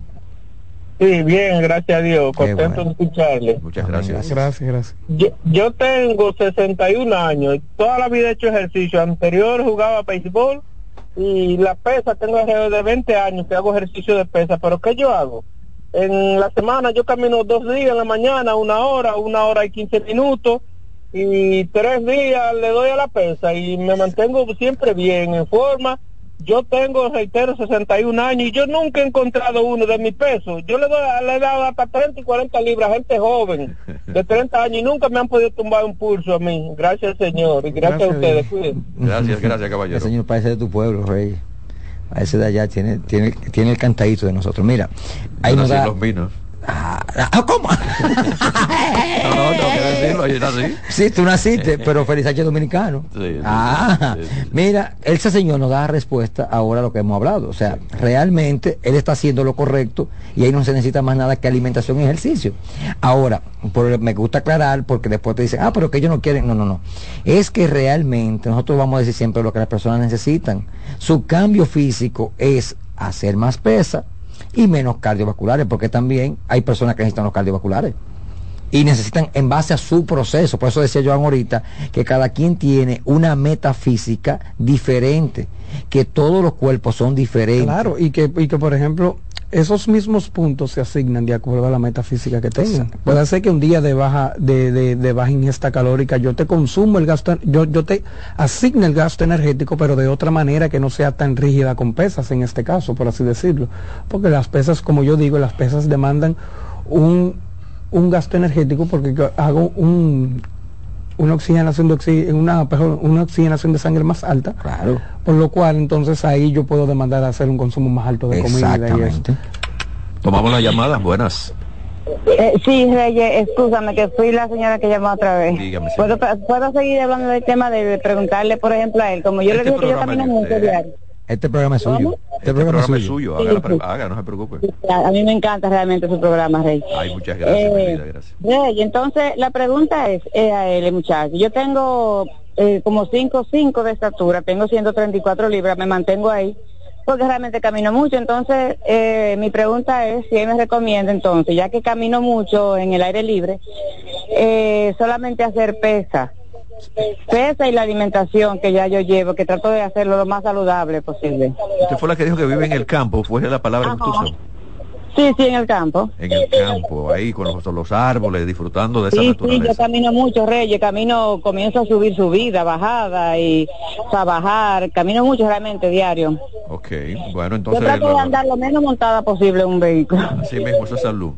Sí, bien, gracias a Dios. Contento de escucharle. Muchas gracias. Gracias, gracias. Yo, yo tengo 61 años. Toda la vida he hecho ejercicio. Anterior jugaba béisbol y la pesa. Tengo alrededor de 20 años que hago ejercicio de pesa. Pero ¿qué yo hago? En la semana yo camino dos días en la mañana, una hora, una hora y 15 minutos. Y tres días le doy a la pesa y me mantengo siempre bien, en forma. Yo tengo, reitero, 61 años y yo nunca he encontrado uno de mi peso. Yo le, doy, le he dado hasta 30 y 40 libras a gente joven de 30 años y nunca me han podido tumbar un pulso a mí. Gracias, Señor, y gracias, Gracias a ustedes. Cuídense. Gracias, gracias, El caballero. señor parece de tu pueblo, Rey. A ese de allá tiene, tiene, tiene el cantadito de nosotros. Mira, ahí nos da... los vinos. Ah, ¿Cómo? [LAUGHS] No, no, tengo que decirlo, ahí nací. Sí, tú naciste, [LAUGHS] pero Feliz Sánchez dominicano. Sí, sí, ah, sí, sí. mira, ese señor nos da respuesta ahora a lo que hemos hablado. O sea, realmente él está haciendo lo correcto y ahí no se necesita más nada que alimentación y ejercicio. Ahora, por- me gusta aclarar porque después te dicen, ah, pero que ellos no quieren. No, no, no. Es que realmente nosotros vamos a decir siempre lo que las personas necesitan. Su cambio físico es hacer más pesa y menos cardiovasculares, porque también hay personas que necesitan los cardiovasculares y necesitan en base a su proceso. Por eso decía Joan ahorita que cada quien tiene una metafísica diferente, que todos los cuerpos son diferentes. Claro, y que, y que por ejemplo, esos mismos puntos se asignan de acuerdo a la metafísica que tengan. Puede ser que un día de baja, de, de, de baja ingesta calórica yo te consumo el gasto, yo, yo te asigne el gasto energético, pero de otra manera que no sea tan rígida con pesas en este caso, por así decirlo. Porque las pesas, como yo digo, las pesas demandan un, un gasto energético porque hago un una oxigenación de oxi- una, perdón, una oxigenación de sangre más alta Claro, por lo cual entonces ahí yo puedo demandar hacer un consumo más alto de comida y eso. exactamente. Tomamos las llamadas, buenas. Eh, sí, Reyes, escúchame que fui la señora que llamó otra vez. Dígame, ¿Puedo, puedo seguir hablando del tema de, preguntarle, por ejemplo, a él, como yo Este le dije que yo camino mucho diario. Este programa es suyo. Este, Este programa, es suyo. suyo, haga, sí. haga, no se preocupe. A mí me encanta realmente su programa, Rey. Ay, muchas gracias, Eh, vida, gracias. Rey, entonces la pregunta es eh, a él, muchacho. Yo tengo eh, como 5 5 de estatura, tengo 134 libras, me mantengo ahí porque realmente camino mucho. Entonces, eh, mi pregunta es si él me recomienda entonces, ya que camino mucho en el aire libre, eh, solamente hacer pesa pesa y la alimentación que ya yo llevo, que trato de hacerlo lo más saludable posible. Usted fue la que dijo que vive en el campo, fue la palabra que usted usó. Sí, sí, en el campo. En el campo, ahí con los, los árboles, disfrutando de esa Sí, sí, naturaleza. yo camino mucho, Reyes, camino, comienzo a subir subida, bajada y o sea, bajar, camino mucho realmente diario. Ok, bueno, Yo entonces, trato de andar lo menos montada posible en un vehículo. así mismo, eso es salud.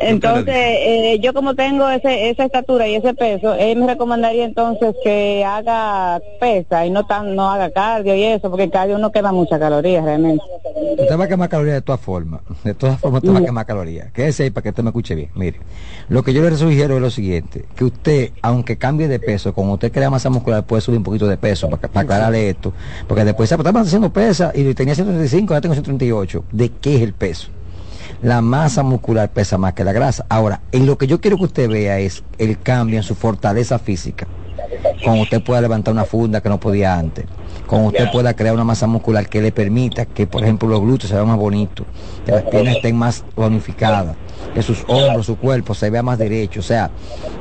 Entonces, eh, yo como tengo ese, esa estatura y ese peso, él me recomendaría entonces que haga pesa y no tan no haga cardio y eso, porque el cardio uno quema muchas calorías realmente. Usted va a quemar calorías de todas formas. De todas formas, usted va a quemar calorías. Quédese ahí para que usted me escuche bien. Mire, lo que yo le sugiero es lo siguiente: que usted, aunque cambie de peso, como usted crea masa muscular, puede subir un poquito de peso para, para aclararle esto. Porque después dice, "Pues, estaba haciendo pesa y tenía 135, ahora tengo 138. ¿De qué es el peso? La masa muscular pesa más que la grasa. Ahora, en lo que yo quiero que usted vea es el cambio en su fortaleza física. Cuando usted pueda levantar una funda que no podía antes. Cuando usted pueda crear una masa muscular que le permita que, por ejemplo, los glúteos se vean más bonitos, que las piernas estén más tonificadas, que sus hombros, su cuerpo se vea más derecho. O sea,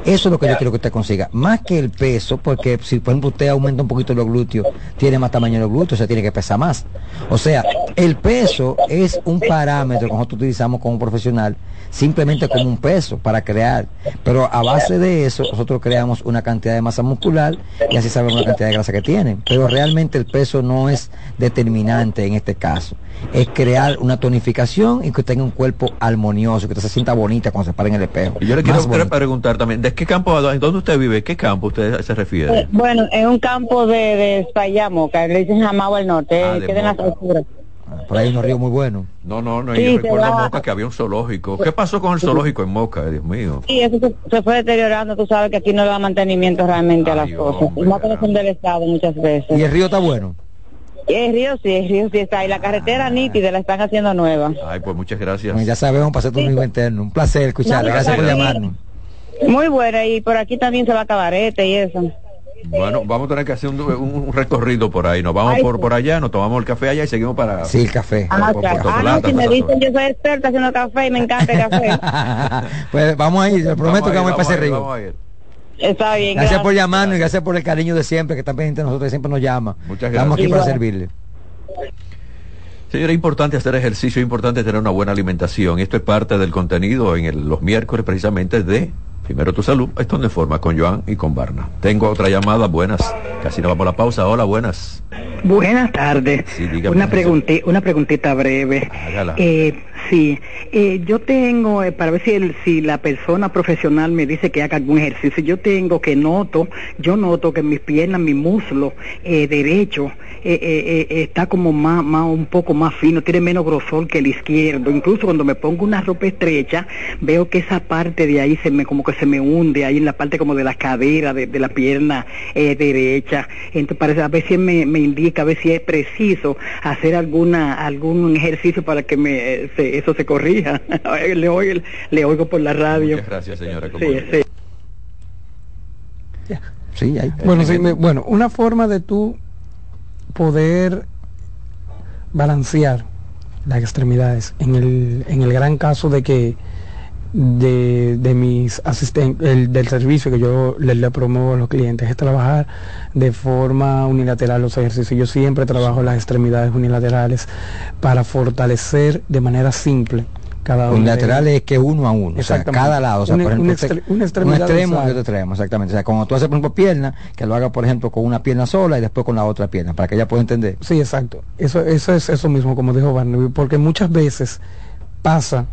eso es lo que yo quiero que usted consiga. Más que el peso, porque si, por ejemplo, usted aumenta un poquito los glúteos, tiene más tamaño los glúteos, se tiene que pesar más. O sea, el peso es un parámetro que nosotros utilizamos como profesional, simplemente como un peso para crear. Pero a base de eso, nosotros creamos una cantidad de masa muscular y así sabemos la cantidad de grasa que tiene. Pero realmente el peso no es determinante en este caso. Es crear una tonificación y que tenga un cuerpo armonioso, que usted se sienta bonita cuando se para en el espejo. Y yo le quiero preguntar también, ¿de qué campo, dónde usted vive? ¿Qué campo usted se refiere? Eh, Bueno, en un campo de, de que le dicen Jamao al norte, Ah, eh, de queda en las alturas. Por ahí hay unos ríos muy buenos. No, no, no, Sí, yo recuerdo en va- Moca que había un zoológico. ¿Qué pasó con el zoológico en Moca, Dios mío? Sí, eso se, se fue deteriorando, tú sabes que aquí no le da mantenimiento realmente a las cosas. Y más que no son del Estado muchas veces. Y el río está bueno. El río sí, el río sí está. Y la carretera nítida la están haciendo nueva. Ay, pues muchas gracias. Bueno, ya sabemos, hacer tu amigo interno. Un placer escucharle. No, Gracias por llamarnos. Muy buena. Y por aquí también se va a cabarete y eso. Bueno, vamos a tener que hacer un, un- un recorrido por ahí. Nos vamos Ay, por, sí. por allá, nos tomamos el café allá y seguimos para... Sí, el café. Ah, por claro. Puerto Ah, no, si me dicen yo soy experta haciendo café y me encanta el café. [LAUGHS] Pues vamos a ir, le prometo que vamos a ir para ese río. vamos a ir. Está bien, Gracias por gracias. llamarnos y gracias por el cariño de siempre, que están pendientes de nosotros y siempre nos llama. Muchas Estamos aquí gracias. para servirle. Señora, es importante hacer ejercicio, es importante tener una buena alimentación. Esto es parte del contenido en el- los miércoles precisamente de Primero tu salud, esto en forma con Joan y con Barna. Tengo otra llamada, buenas. Casi nos vamos a la pausa. Hola, buenas. Buenas tardes. Sí. Una, pregunti- una preguntita breve. Hágala. Eh, sí, eh, yo tengo, eh, para ver si, el- si la persona profesional me dice que haga algún ejercicio, yo tengo que noto, yo noto que mis piernas, mi muslo eh, derecho eh, está como más, más, un poco más fino, tiene menos grosor que el izquierdo. Incluso cuando me pongo una ropa estrecha, veo que esa parte de ahí se me, como que se me hunde, ahí en la parte como de la cadera, de, de la pierna eh, derecha. Entonces, parece, a ver si me, me indica, a ver si es preciso hacer alguna algún ejercicio para que me eh, se- eso se corrija. [LAUGHS] le, oigo, le oigo por la radio. Muchas gracias, señora. ¿Cómo Sí, sí. Sí, ahí. Bueno, sí, me- bueno, una forma de tú poder balancear las extremidades en el, en el gran caso de que de, de mis asistentes del servicio que yo le, le promuevo a los clientes es trabajar de forma unilateral los ejercicios yo siempre trabajo las extremidades unilaterales para fortalecer de manera simple cada uno Unilateral es que uno a uno, o sea, cada lado, o sea, Una- por ejemplo, usted- extre- un extremo y otro extremo, exactamente. O sea, cuando tú haces, por ejemplo, pierna, que lo haga, por ejemplo, con una pierna sola y después con la otra pierna, para que ella pueda entender. Sí, exacto. Eso, eso es eso mismo, como dijo Barnaby, porque muchas veces pasa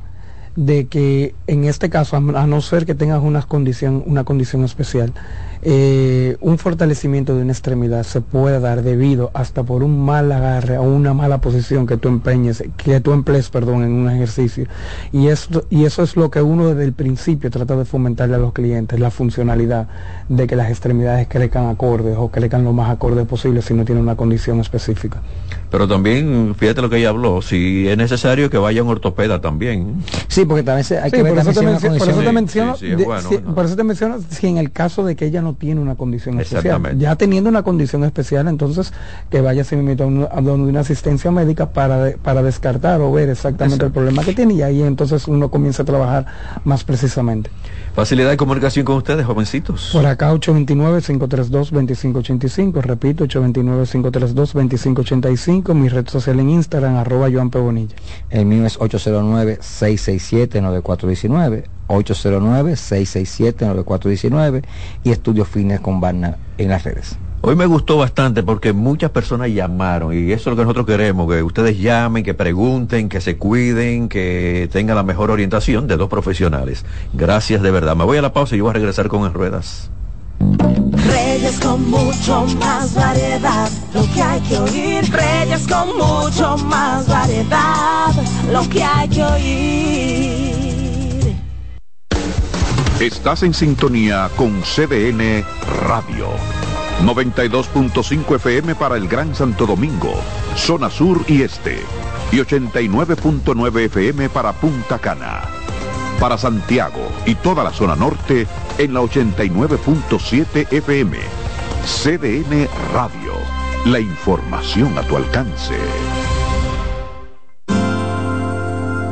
de que en este caso, a, no ser que tengas una condición, una condición especial, eh, un fortalecimiento de una extremidad se puede dar debido hasta por un mal agarre o una mala posición que tú empeñes, que tú emplees, perdón, en un ejercicio. Y esto, y eso es lo que uno desde el principio trata de fomentarle a los clientes, la funcionalidad de que las extremidades crezcan acordes o crezcan lo más acordes posible si no tiene una condición específica. Pero también, fíjate lo que ella habló, si es necesario que vaya un ortopeda también. Sí, porque también se- hay Sí, que ver por eso por eso te condición- menciono, Sí, sí, es de- bueno, si- ¿no? por eso te menciono si en el caso de que ella no tiene una condición especial, ya teniendo una condición especial, entonces que vaya se a un- a donde una asistencia médica para de- para descartar o ver exactamente el problema que tiene y ahí entonces uno comienza a trabajar más precisamente. Facilidad de comunicación con ustedes, jovencitos. Por acá 829-532-2585, repito, 829-532-2585, mi red social en Instagram, arroba Joan P. Bonilla. El mío es 809-667-9419, 809-667-9419 y Estudio Fitness con Barna en las redes. Hoy me gustó bastante porque muchas personas llamaron y eso es lo que nosotros queremos, que ustedes llamen, que pregunten, que se cuiden, que tengan la mejor orientación de dos profesionales. Gracias de verdad. Me voy a la pausa y yo voy a regresar con En Ruedas. Reyes con mucho más variedad, lo que hay que oír. Reyes con mucho más variedad, lo que hay que oír. Estás en sintonía con CDN Radio. 92.5 FM para el Gran Santo Domingo, zona sur y este. Y 89.9 FM para Punta Cana. Para Santiago y toda la zona norte en la 89.7 FM. CDN Radio. La información a tu alcance.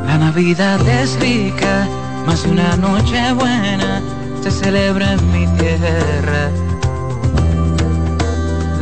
La Navidad es rica, más una noche buena se celebra en mi tierra.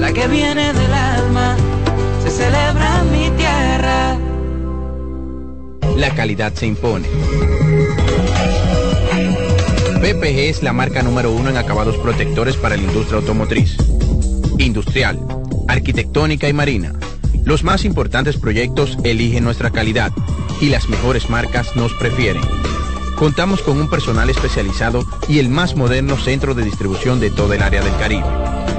la que viene del alma, se celebra en mi tierra. La calidad se impone. PPG es la marca número uno en acabados protectores para la industria automotriz, industrial, arquitectónica y marina. Los más importantes proyectos eligen nuestra calidad y las mejores marcas nos prefieren. Contamos con un personal especializado y el más moderno centro de distribución de todo el área del Caribe.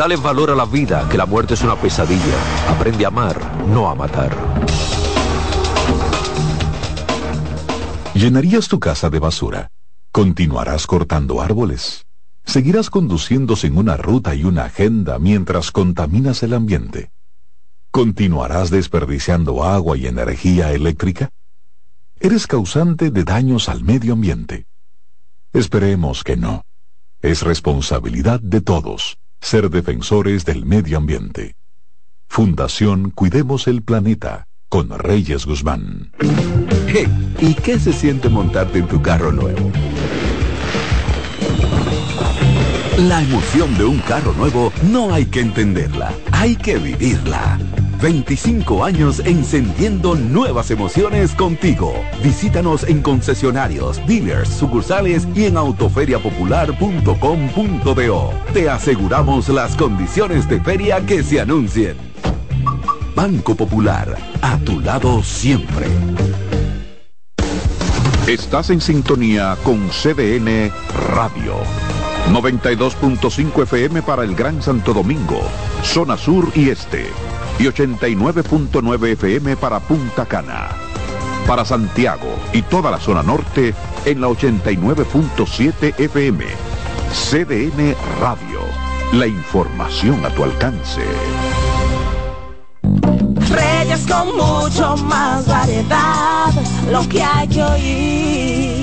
Dale valor a la vida, que la muerte es una pesadilla. Aprende a amar, no a matar. ¿Llenarías tu casa de basura? ¿Continuarás cortando árboles? ¿Seguirás conduciendo sin una ruta y una agenda mientras contaminas el ambiente? ¿Continuarás desperdiciando agua y energía eléctrica? Eres causante de daños al medio ambiente. Esperemos que no. Es responsabilidad de todos ser defensores del medio ambiente. Fundación Cuidemos el Planeta con Reyes Guzmán. ¿y qué se siente montarte en tu carro nuevo? La emoción de un carro nuevo no hay que entenderla, hay que vivirla. 25 años encendiendo nuevas emociones contigo. Visítanos en concesionarios, dealers, sucursales y en autoferiapopular.com.do. Te aseguramos las condiciones de feria que se anuncien. Banco Popular, a tu lado siempre. Estás en sintonía con CDN Radio. 92.5 FM para el Gran Santo Domingo, zona sur y este. Y 89.9 FM para Punta Cana. Para Santiago y toda la zona norte en la 89.7 FM. CDN Radio. La información a tu alcance. Reyes con mucho más variedad, lo que hay que oír.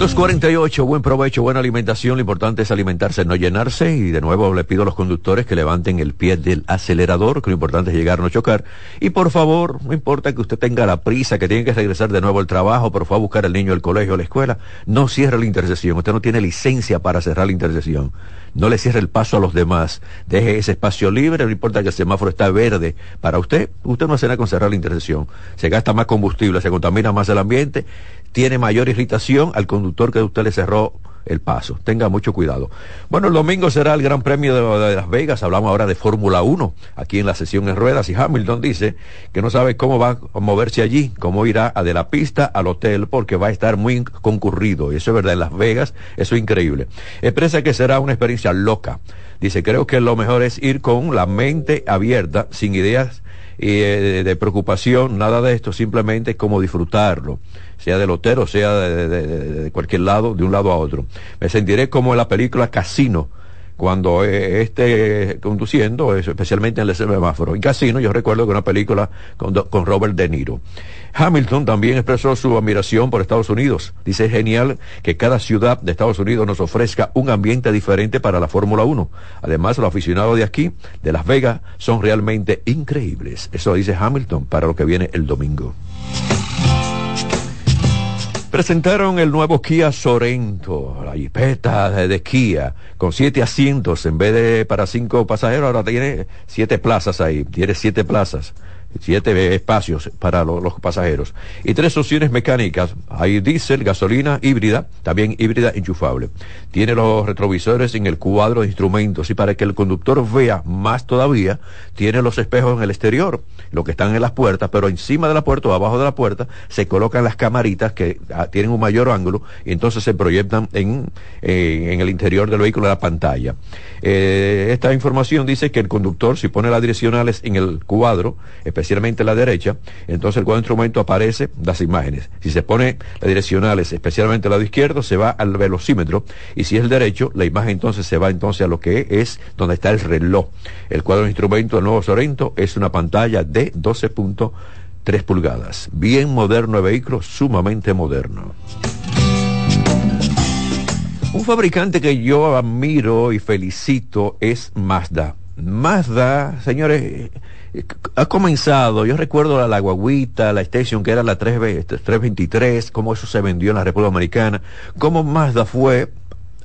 248, buen provecho, buena alimentación. Lo importante es alimentarse, no llenarse. Y de nuevo le pido a los conductores que levanten el pie del acelerador, que lo importante es llegar, no chocar. Y por favor, no importa que usted tenga la prisa, que tiene que regresar de nuevo al trabajo, pero fue a buscar al niño al colegio, a la escuela, no cierre la intersección. Usted no tiene licencia para cerrar la intersección. No le cierre el paso a los demás. Deje ese espacio libre, no importa que el semáforo está verde para usted. Usted no hace nada con cerrar la intersección. Se gasta más combustible, se contamina más el ambiente tiene mayor irritación al conductor que usted le cerró el paso. Tenga mucho cuidado. Bueno, el domingo será el Gran Premio de, Las Vegas. Hablamos ahora de Fórmula 1, aquí en la sesión en ruedas. Y Hamilton dice que no sabe cómo va a moverse allí, cómo irá de la pista al hotel, porque va a estar muy concurrido. Y eso es verdad, en Las Vegas, eso es increíble. Expresa que será una experiencia loca. Dice, creo que lo mejor es ir con la mente abierta, sin ideas eh, de preocupación, nada de esto, simplemente como disfrutarlo sea del hotel sea de, cualquier lado, de un lado a otro. Me sentiré como en la película Casino, cuando eh, esté conduciendo, especialmente en el semáforo. En Casino, yo recuerdo que una película con, con, Robert De Niro. Hamilton también expresó su admiración por Estados Unidos. Dice, es genial que cada ciudad de Estados Unidos nos ofrezca un ambiente diferente para la Fórmula 1. Además, los aficionados de aquí, de Las Vegas, son realmente increíbles. Eso dice Hamilton para lo que viene el domingo. Presentaron el nuevo Kia Sorento, la jipeta de, Kia, con siete asientos en vez de para cinco pasajeros, ahora tiene siete plazas ahí, tiene siete plazas siete espacios para los pasajeros y tres opciones mecánicas. Hay diésel, gasolina híbrida, también híbrida enchufable. Tiene los retrovisores en el cuadro de instrumentos y para que el conductor vea más todavía, tiene los espejos en el exterior, lo que están en las puertas, pero encima de la puerta o abajo de la puerta se colocan las camaritas que ah, tienen un mayor ángulo y entonces se proyectan en, en el interior del vehículo de la pantalla. Eh, esta información dice que el conductor, si pone las direccionales en el cuadro, especialmente la derecha, entonces el cuadro de instrumento aparece las imágenes. Si se pone las direccionales, especialmente el lado izquierdo, se va al velocímetro y si es el derecho, la imagen entonces se va entonces a lo que es donde está el reloj. El cuadro de instrumento del nuevo Sorento es una pantalla de 12.3 pulgadas. Bien moderno el vehículo, sumamente moderno. Un fabricante que yo admiro y felicito es Mazda. Mazda, señores, ha comenzado, yo recuerdo la, guaguita, la Station, que era la 323, cómo eso se vendió en la República Americana, cómo Mazda fue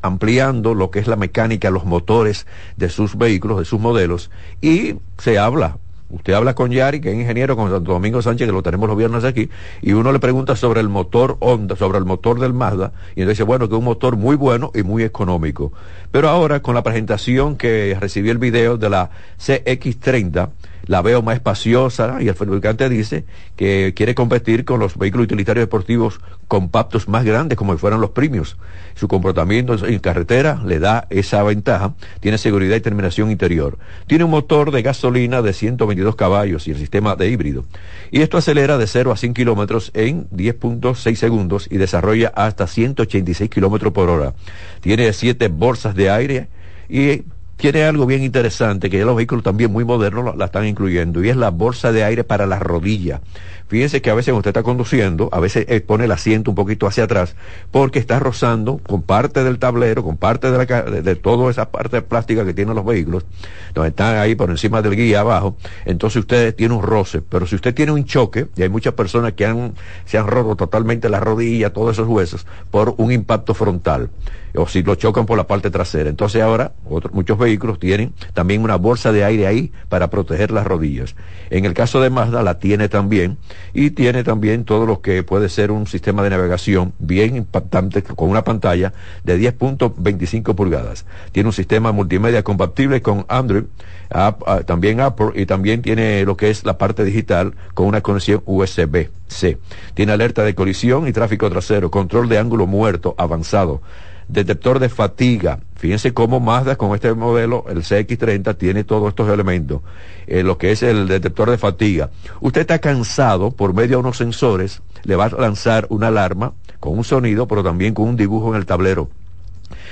ampliando lo que es la mecánica, los motores de sus vehículos, de sus modelos, y se habla Usted habla con Yari, que es ingeniero, con Santo Domingo Sánchez, que lo tenemos los viernes aquí, y uno le pregunta sobre el motor Honda, sobre el motor del Mazda, y entonces dice, bueno, que es un motor muy bueno y muy económico. Pero ahora, con la presentación que recibí el video de la CX30, la veo más espaciosa y el fabricante dice que quiere competir con los vehículos utilitarios deportivos compactos más grandes como si fueran los premios. Su comportamiento en carretera le da esa ventaja, tiene seguridad y terminación interior. Tiene un motor de gasolina de 122 caballos y el sistema de híbrido. Y esto acelera de 0 a 100 kilómetros en 10.6 segundos y desarrolla hasta 186 kilómetros por hora. Tiene siete bolsas de aire y tiene algo bien interesante, que ya los vehículos también muy modernos la están incluyendo, y es la bolsa de aire para las rodillas. Fíjense que a veces usted está conduciendo, a veces eh, pone el asiento un poquito hacia atrás, porque está rozando con parte del tablero, con parte de, la, de, toda esa parte plástica que tienen los vehículos, donde están ahí por encima del guía abajo, entonces usted tiene un roce. Pero si usted tiene un choque, y hay muchas personas que han, se han roto totalmente la rodilla, todos esos huesos, por un impacto frontal o si lo chocan por la parte trasera. Entonces ahora muchos vehículos tienen también una bolsa de aire ahí para proteger las rodillas. En el caso de Mazda la tiene también y tiene también todo lo que puede ser un sistema de navegación bien impactante con una pantalla de 10.25 pulgadas. Tiene un sistema multimedia compatible con Android, ah, también Apple y también tiene lo que es la parte digital con una conexión USB-C. Tiene alerta de colisión y tráfico trasero, control de ángulo muerto avanzado detector de fatiga. Fíjense cómo Mazda con este modelo, el CX30, tiene todos estos elementos. Eh, lo que es el detector de fatiga. Usted está cansado por medio de unos sensores, le va a lanzar una alarma con un sonido, pero también con un dibujo en el tablero.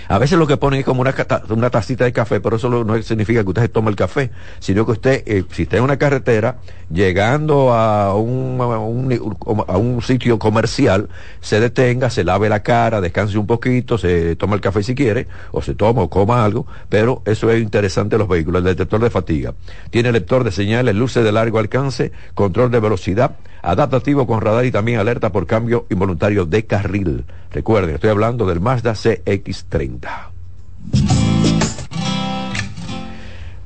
A veces lo que pone es como una, una tacita de café, pero eso no significa que usted se tome el café, sino que usted, eh, si está en una carretera, llegando a un, a un, sitio comercial, se detenga, se lave la cara, descanse un poquito, se toma el café si quiere, o se toma o coma algo, pero eso es interesante los vehículos. El detector de fatiga tiene lector de señales, luces de largo alcance, control de velocidad, adaptativo con radar y también alerta por cambio involuntario de carril. Recuerden, estoy hablando del Mazda CX30.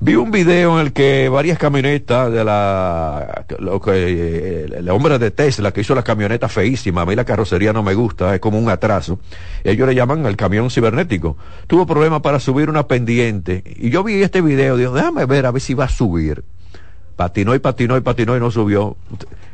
Vi un video en el que varias camionetas de la, lo que, eh, el hombre de Tesla que hizo la camioneta feísima, a mí la carrocería no me gusta, es como un atraso. Ellos le llaman el camión cibernético. Tuvo problemas para subir una pendiente. Y yo vi este video, digo, déjame ver a ver si va a subir. Patinó y patinó y patinó y no subió.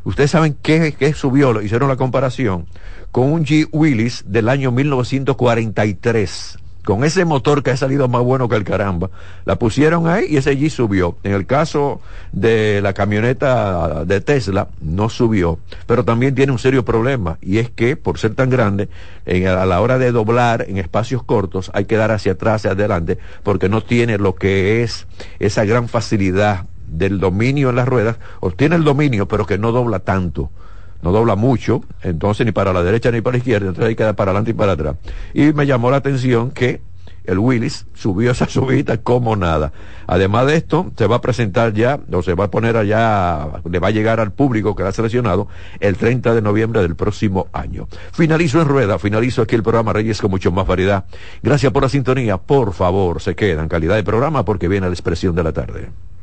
Ustedes saben qué, qué subió, hicieron la comparación con un G Willis del año 1943 con ese motor que ha salido más bueno que el caramba, la pusieron ahí y ese G subió. En el caso de la camioneta de Tesla, no subió, pero también tiene un serio problema y es que por ser tan grande, a la hora de doblar en espacios cortos hay que dar hacia atrás, hacia adelante, porque no tiene lo que es esa gran facilidad del dominio en las ruedas, obtiene el dominio, pero que no dobla tanto no dobla mucho, entonces ni para la derecha ni para la izquierda, entonces hay que dar para adelante y para atrás. Y me llamó la atención que el Willis subió esa [LAUGHS] subida como nada. Además de esto, se va a presentar ya, o se va a poner allá, le va a llegar al público que ha seleccionado el 30 de noviembre del próximo año. Finalizo en rueda, finalizo aquí el programa Reyes con mucho más variedad. Gracias por la sintonía. Por favor, se quedan calidad de programa porque viene la expresión de la tarde.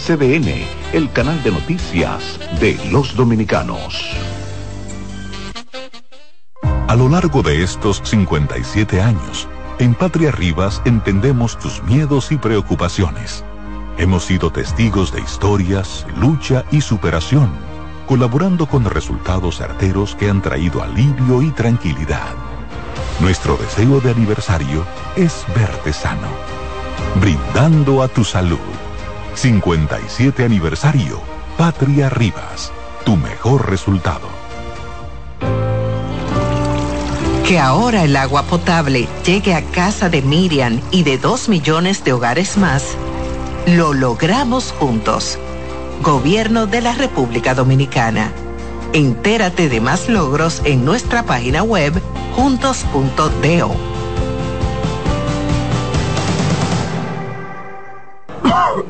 CDN, el canal de noticias de los dominicanos. A lo largo de estos 57 años, en Patria Rivas entendemos tus miedos y preocupaciones. Hemos sido testigos de historias, lucha y superación, colaborando con resultados certeros que han traído alivio y tranquilidad. Nuestro deseo de aniversario es verte sano, brindando a tu salud. 57 aniversario. Patria Rivas. Tu mejor resultado. Que ahora el agua potable llegue a casa de Miriam y de dos millones de hogares más, lo logramos juntos. Gobierno de la República Dominicana. Entérate de más logros en nuestra página web juntos.do. [LAUGHS]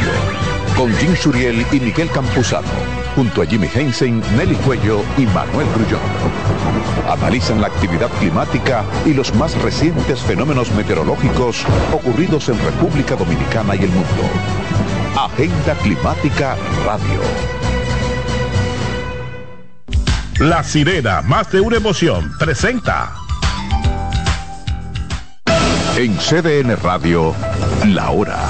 Con Jim Suriel y Miguel Campuzano. Junto a Jimmy Hensen, Nelly Cuello y Manuel Grullón. Analizan la actividad climática y los más recientes fenómenos meteorológicos ocurridos en República Dominicana y el mundo. Agenda Climática Radio. La sirena, más de una emoción, presenta. En CDN Radio, la hora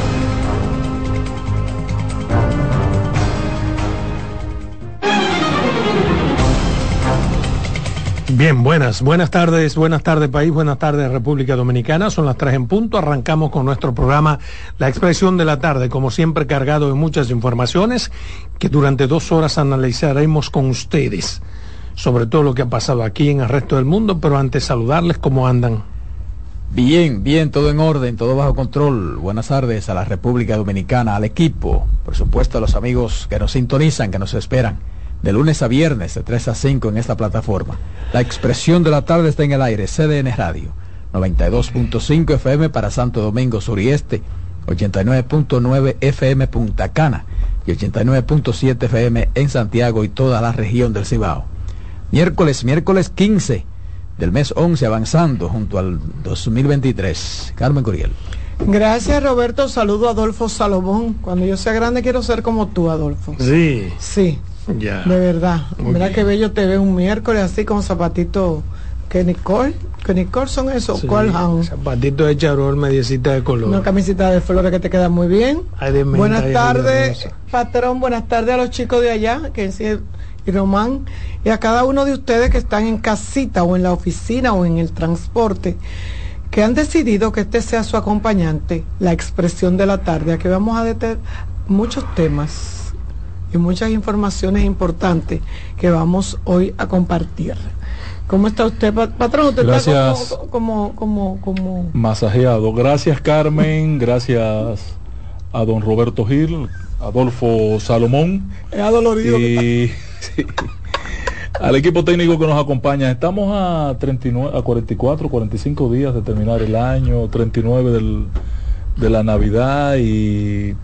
Bien, buenas, buenas tardes, buenas tardes país, buenas tardes República Dominicana, son las tres en punto, arrancamos con nuestro programa La Expresión de la Tarde, como siempre cargado de muchas informaciones que durante dos horas analizaremos con ustedes sobre todo lo que ha pasado aquí en el resto del mundo, pero antes saludarles cómo andan. Bien, bien, todo en orden, todo bajo control. Buenas tardes a la República Dominicana, al equipo, por supuesto a los amigos que nos sintonizan, que nos esperan de lunes a viernes de 3 a 5 en esta plataforma. La expresión de la tarde está en el aire, CDN Radio, 92.5 FM para Santo Domingo Sur y Este, 89.9 FM Punta Cana y 89.7 FM en Santiago y toda la región del Cibao. Miércoles, miércoles 15 del mes 11 avanzando junto al 2023. Carmen Curiel. Gracias Roberto, saludo a Adolfo Salomón. Cuando yo sea grande quiero ser como tú, Adolfo. Sí. Sí. De verdad. Mira qué bello te ve un miércoles así con zapatito. Que Nicole, que Nicole son esos, ¿cuál Zapatito de charol, mediecita de color. Una camisita de flores que te queda muy bien. buenas tardes, patrón, buenas tardes a los chicos de allá, que es y Román, y a cada uno de ustedes que están en casita o en la oficina o en el transporte, que han decidido que este sea su acompañante, la expresión de la tarde. Aquí vamos a detener muchos temas y muchas informaciones importantes que vamos hoy a compartir. ¿Cómo está usted, patrón? Usted gracias. está como, como, como, Masajeado. Gracias, Carmen. gracias a don Roberto Gil, Adolfo Salomón. Es adolorido. Y [LAUGHS] al equipo técnico que nos acompaña. Estamos a, 39, a 44, 45 días de terminar el año, 39 del, de la Navidad y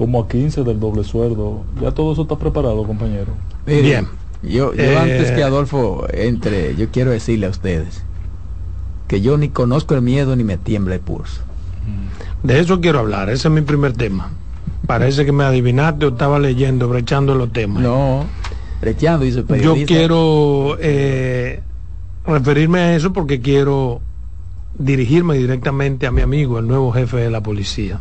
como a 15 del doble sueldo. Ya todo eso está preparado, compañero. Bien. Yo, yo antes que Adolfo entre, yo quiero decirle a ustedes que yo ni conozco el miedo ni me tiembla el pulso. De eso quiero hablar, ese es mi primer tema. Parece que me adivinaste o estaba leyendo, brechando los temas. No, brechando, dice el Yo quiero eh, referirme a eso porque quiero dirigirme directamente a mi amigo, el nuevo jefe de la policía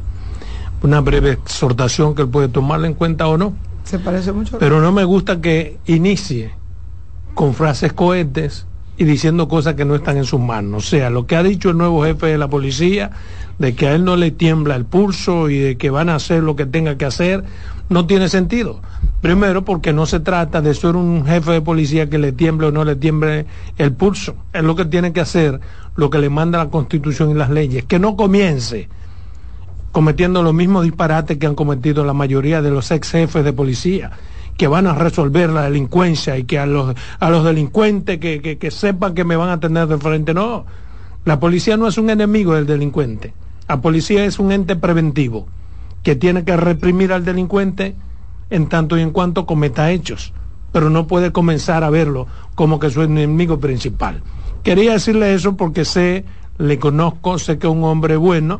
una breve exhortación que él puede tomarla en cuenta o no. Se parece mucho. Pero no me gusta que inicie con frases cohetes y diciendo cosas que no están en sus manos. O sea, lo que ha dicho el nuevo jefe de la policía, de que a él no le tiembla el pulso y de que van a hacer lo que tenga que hacer, no tiene sentido. Primero, porque no se trata de ser un jefe de policía que le tiemble o no le tiemble el pulso. Es lo que tiene que hacer lo que le manda la constitución y las leyes, que no comience cometiendo los mismos disparates que han cometido la mayoría de los ex jefes de policía que van a resolver la delincuencia y que a los, a los delincuentes que, que, sepan que me van a tener de frente. No, la policía no es un enemigo del delincuente. La policía es un ente preventivo que tiene que reprimir al delincuente en tanto y en cuanto cometa hechos, pero no puede comenzar a verlo como que su enemigo principal. Quería decirle eso porque sé, le conozco, sé que es un hombre bueno,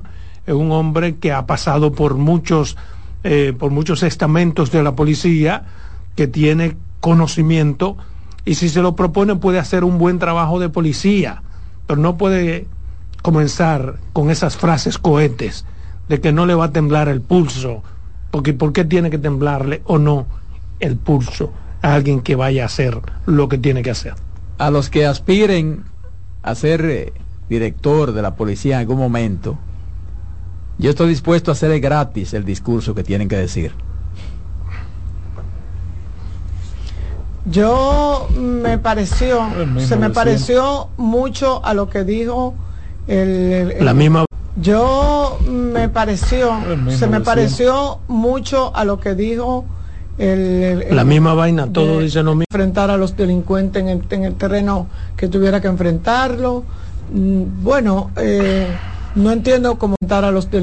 un hombre que ha pasado por muchos, eh, por muchos estamentos de la policía, que tiene conocimiento y si se lo propone puede hacer un buen trabajo de policía, pero no puede comenzar con esas frases cohetes de que no le va a temblar el pulso, porque ¿por qué tiene que temblarle o no el pulso a alguien que vaya a hacer lo que tiene que hacer? A los que aspiren a ser eh, director de la policía en algún momento, yo estoy dispuesto a hacer gratis el discurso que tienen que decir. Yo me pareció, se me pareció mucho a lo que dijo el, la misma. Yo me pareció, se me pareció mucho a lo que dijo el, la misma vaina, todo dice lo mismo. Enfrentar a los delincuentes en el, en el terreno que tuviera que enfrentarlo. Mm, bueno, eh, no entiendo cómo enfrentar a los delincuentes